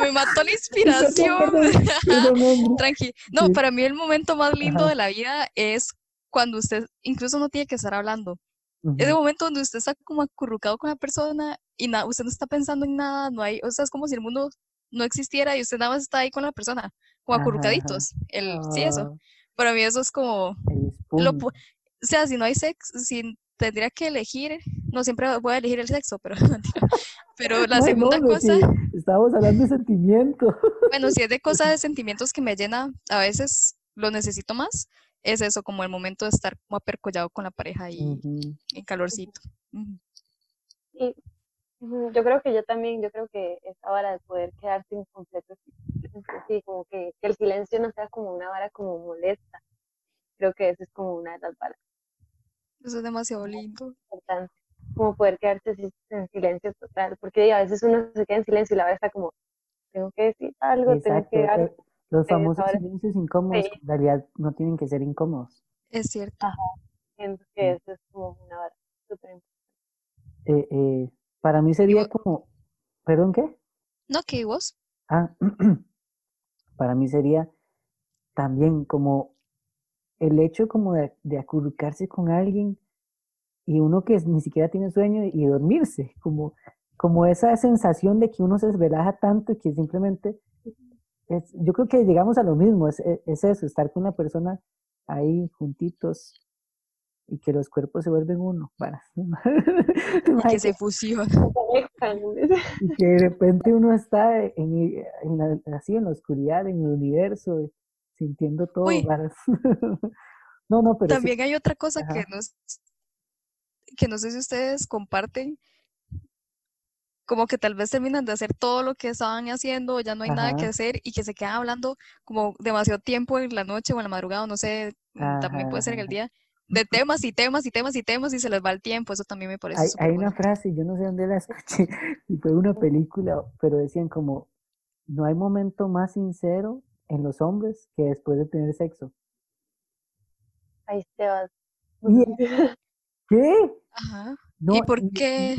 me mató la inspiración. Tranqui. No, para mí el momento más lindo Ajá. de la vida es cuando usted incluso no tiene que estar hablando. Es el momento donde usted está como acurrucado con la persona y na- usted no está pensando en nada, no hay, o sea, es como si el mundo no existiera y usted nada más está ahí con la persona, como Ajá, ajá. acurrucaditos. El, sí, eso. Ah, Para mí eso es como, lo, pu- o sea, si no hay sexo, si tendría que elegir, no siempre voy a elegir el sexo, pero, pero la segunda no, no, cosa, sí, estábamos hablando de sentimiento. bueno, si es de cosa de sentimientos que me llena, a veces lo necesito más, es eso, como el momento de estar como apercollado con la pareja y en calorcito. Y yo creo que yo también, yo creo que esa vara de poder quedarse incompleto, sí, como que, que el silencio no sea como una vara como molesta. Creo que eso es como una de las varas Eso es demasiado lindo. como poder quedarse así en silencio total, porque a veces uno se queda en silencio y la vara está como, tengo que decir algo, tengo Exacto. que dar, eh, Los famosos ahora- silencios incómodos Sí. en realidad no tienen que ser incómodos. Es cierto. siento que eso es como una vara súper importante. Eh, eh, para mí sería como, ¿perdón qué? ¿No? ¿Qué vos? Ah, para mí sería también como el hecho como de, de acurrucarse con alguien y uno que ni siquiera tiene sueño y dormirse, como, como esa sensación de que uno se relaja tanto y que simplemente, es, yo creo que llegamos a lo mismo, es, es- es eso, estar con una persona ahí juntitos y que los cuerpos se vuelven uno, para. Y que se fusionan. Y que de repente uno está en, en la, así en la oscuridad, en el universo, sintiendo todo. Uy. no, no, pero sí, También hay otra cosa que Ajá. no, es- que no sé si ustedes comparten, como que tal vez terminan de hacer todo lo que estaban haciendo, ya no hay nada que Ajá. hacer y que se quedan hablando como demasiado tiempo en la noche o en la madrugada, no sé, mm, también puede ser en el Ajá. día, de temas y temas y temas y temas y se les va el tiempo, eso también me parece hay, hay una frase, yo no sé dónde la escuché, y fue una película, pero decían como, no hay momento más sincero en los hombres que después de tener sexo. Ahí te vas. Y- ¿Qué? Ajá. No, ¿Y por y- y- qué?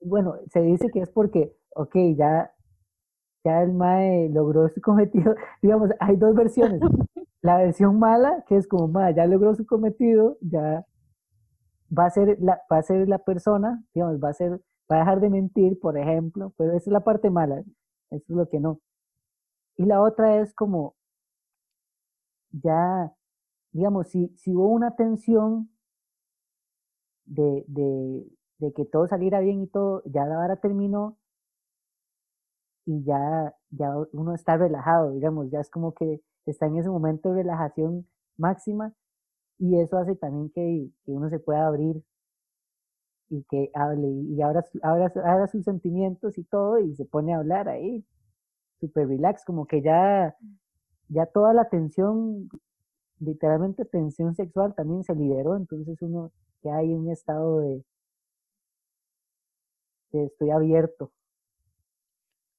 Bueno, se dice que es porque, ok, ya, ya el MAE logró su cometido. Digamos, hay dos versiones. La versión mala, que es como, MAE ya logró su cometido, ya va a ser la, va a ser la persona, digamos, va a ser, va a dejar de mentir, por ejemplo, pero esa es la parte mala, eso es lo que no. Y la otra es como, ya, digamos, si, si hubo una tensión de, de, que todo saliera bien y todo, ya la vara terminó y ya, ya uno está relajado, digamos, ya es como que está en ese momento de relajación máxima y eso hace también que, que uno se pueda abrir y que hable y, abra, abra, abra sus sentimientos y todo y se pone a hablar ahí, súper relax, como que ya, ya toda la tensión, literalmente tensión sexual también se liberó, entonces uno ya hay un estado de, de estoy abierto.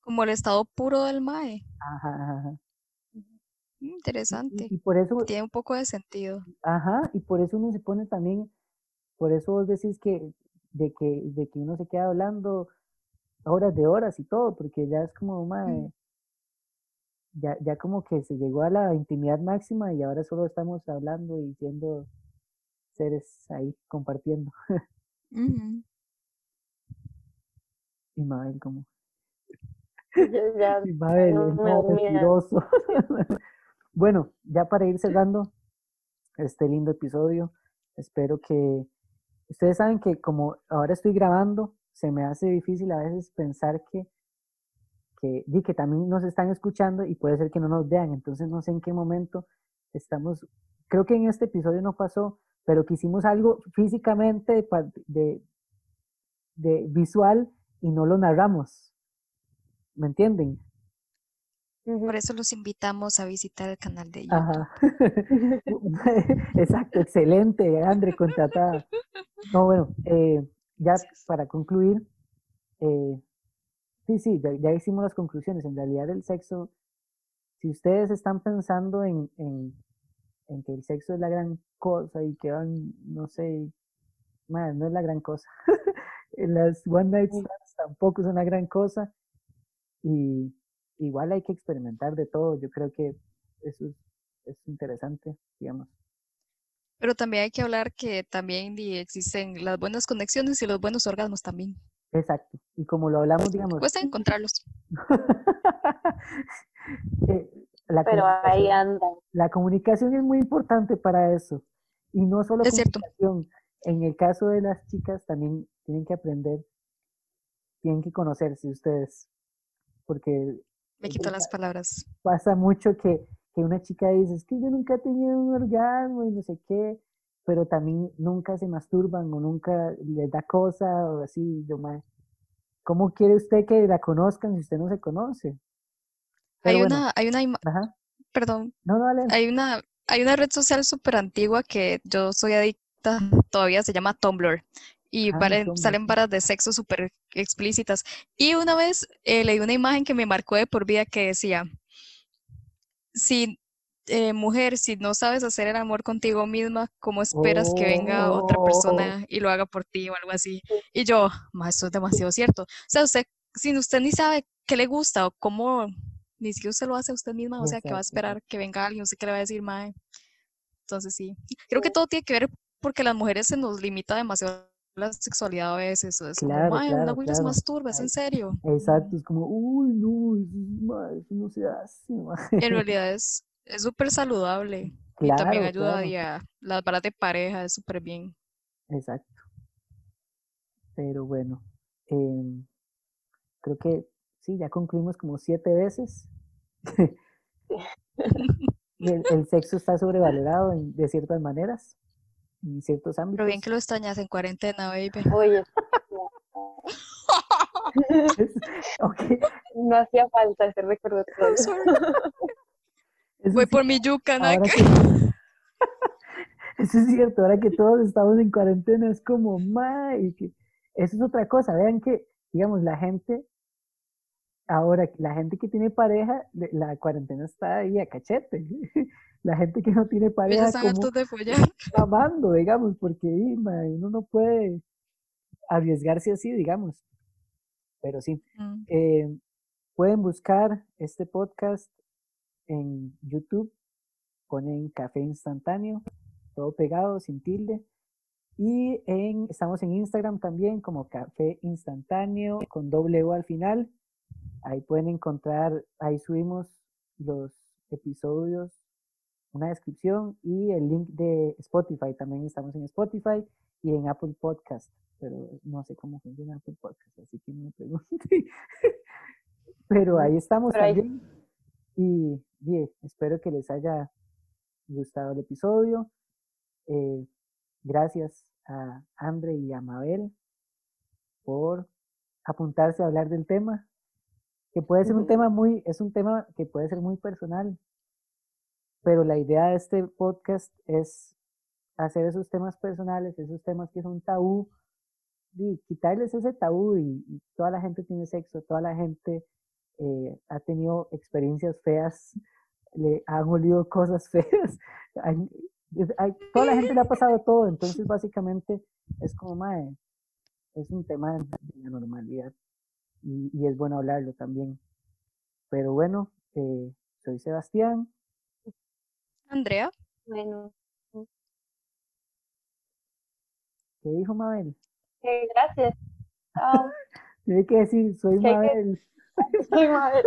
Como el estado puro del MAE. Ajá, ajá. Mm, Y, Interesante. y por eso, Tiene un poco de sentido. ajá, y por eso uno se pone también, por eso vos decís que de que, de que uno se queda hablando horas de horas y todo, porque ya es como, mae, ya, ya como que se llegó a la intimidad máxima y ahora solo estamos hablando y siendo seres ahí compartiendo. Ujú. Y Mabel como, Yo ya y Mabel, no dormía. mentiroso. bueno, ya para ir cerrando este lindo episodio, espero que ustedes saben que como ahora estoy grabando, se me hace difícil a veces pensar que que, que también nos están escuchando y puede ser que no nos vean, entonces no sé en qué momento estamos, creo que en este episodio no pasó, pero que hicimos algo físicamente de, de, visual y no lo narramos. ¿Me entienden? Ujú. Por eso los invitamos a visitar el canal de YouTube. Ajá. Exacto, excelente, André, contratada. No, bueno, eh, ya para concluir, eh, sí, sí, ya, ya hicimos las conclusiones. En realidad el sexo, si ustedes están pensando en, en, en que el sexo es la gran cosa y que van, no sé, man, no es la gran cosa. Las one night stands tampoco son la gran cosa. Y igual hay que experimentar de todo. Yo creo que eso es, es interesante, digamos. Pero también hay que hablar que también existen las buenas conexiones y los buenos orgasmos también. Exacto. Y como lo hablamos, digamos, Cuesta encontrarlos. eh, la, Pero ahí comunicación, anda. la comunicación es muy importante para eso. Y no solo Es cierto. comunicación. En el caso de las chicas también tienen que aprender, tienen que conocerse ustedes. Porque Me quito las palabras. pasa mucho que, que una chica dice, es que yo nunca he tenido un orgasmo y no sé qué, pero también nunca se masturban o nunca les da cosa o así. Yo, mae, ¿Cómo quiere usted que la conozcan si usted no se conoce? Pero Hay bueno, una, hay una, ajá. perdón, No, no, dale. hay una, hay una red social súper antigua que yo soy adicta, todavía se llama Tumblr. Y Ah, Tumblr, salen varas de sexo súper explícitas. Y una vez eh, leí una imagen que me marcó de por vida que decía, si eh, mujer, si no sabes hacer el amor contigo misma, ¿cómo esperas que venga otra Oh. persona y lo haga por ti o algo así? Y yo, ma, esto es demasiado cierto. O sea, usted, si usted ni sabe qué le gusta o cómo, ni siquiera usted lo hace usted misma, o sea, que va a esperar que venga alguien, usted que le va a decir, mae. Entonces sí, creo que todo tiene que ver porque las mujeres se nos limita demasiado la sexualidad a veces, es como, Claro, mae, una claro, se claro. masturba, es Ay, en serio. Exacto, es como, uy, no, eso, es ma- eso no se hace. ma". En realidad es es súper saludable. y también ayuda claro. a las balas de pareja, es súper bien. Exacto. Pero bueno, em, creo que sí, ya concluimos como siete veces. Y el, el sexo está sobrevalorado en- de ciertas maneras, en ciertos Pero bien ámbitos. que lo extrañas en cuarentena, baby. Oye, Ok, no hacía falta ese recordatorio. Eso Voy sí, por mi yuca, Naka. que- Eso es cierto, ahora que todos estamos en cuarentena es como, ma, y que eso es otra cosa, vean que, digamos, la gente, ahora, la gente que tiene pareja, la cuarentena está ahí a cachete, la gente que no tiene pareja están como de follar. amando, digamos, porque y, ma, uno no puede arriesgarse así, digamos, pero sí, Mm. eh, pueden buscar este podcast en YouTube, ponen café instantáneo, todo pegado, sin tilde. Y en, estamos en Instagram también como café instantáneo con doble O al final. Ahí pueden encontrar, ahí subimos los episodios, una descripción y el link de Spotify. También estamos en Spotify y en Apple Podcast, pero no sé cómo funciona Apple Podcast, así que no me pregunte. pero ahí estamos Pero ahí- también. Y bien, espero que les haya gustado el episodio. Eh, gracias a Andre y a Mabel por apuntarse a hablar del tema, que puede ser un tema muy, es un tema que puede ser muy personal, pero la idea de este podcast es hacer esos temas personales, esos temas que son tabú, y quitarles ese tabú y, y toda la gente tiene sexo, toda la gente eh, ha tenido experiencias feas, le han olido cosas feas, hay- toda la gente le ha pasado todo, entonces básicamente es como, mae, es un tema de la normalidad y, y es bueno hablarlo también. Pero bueno, eh, soy Sebastián, Andrea, Bueno, ¿qué dijo Mabel? eh, gracias. Chao. Tiene que decir, soy. Mabel. Soy Mabel.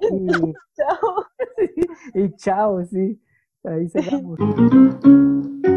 Y, Chao. y chao, sí. Ahí cerramos.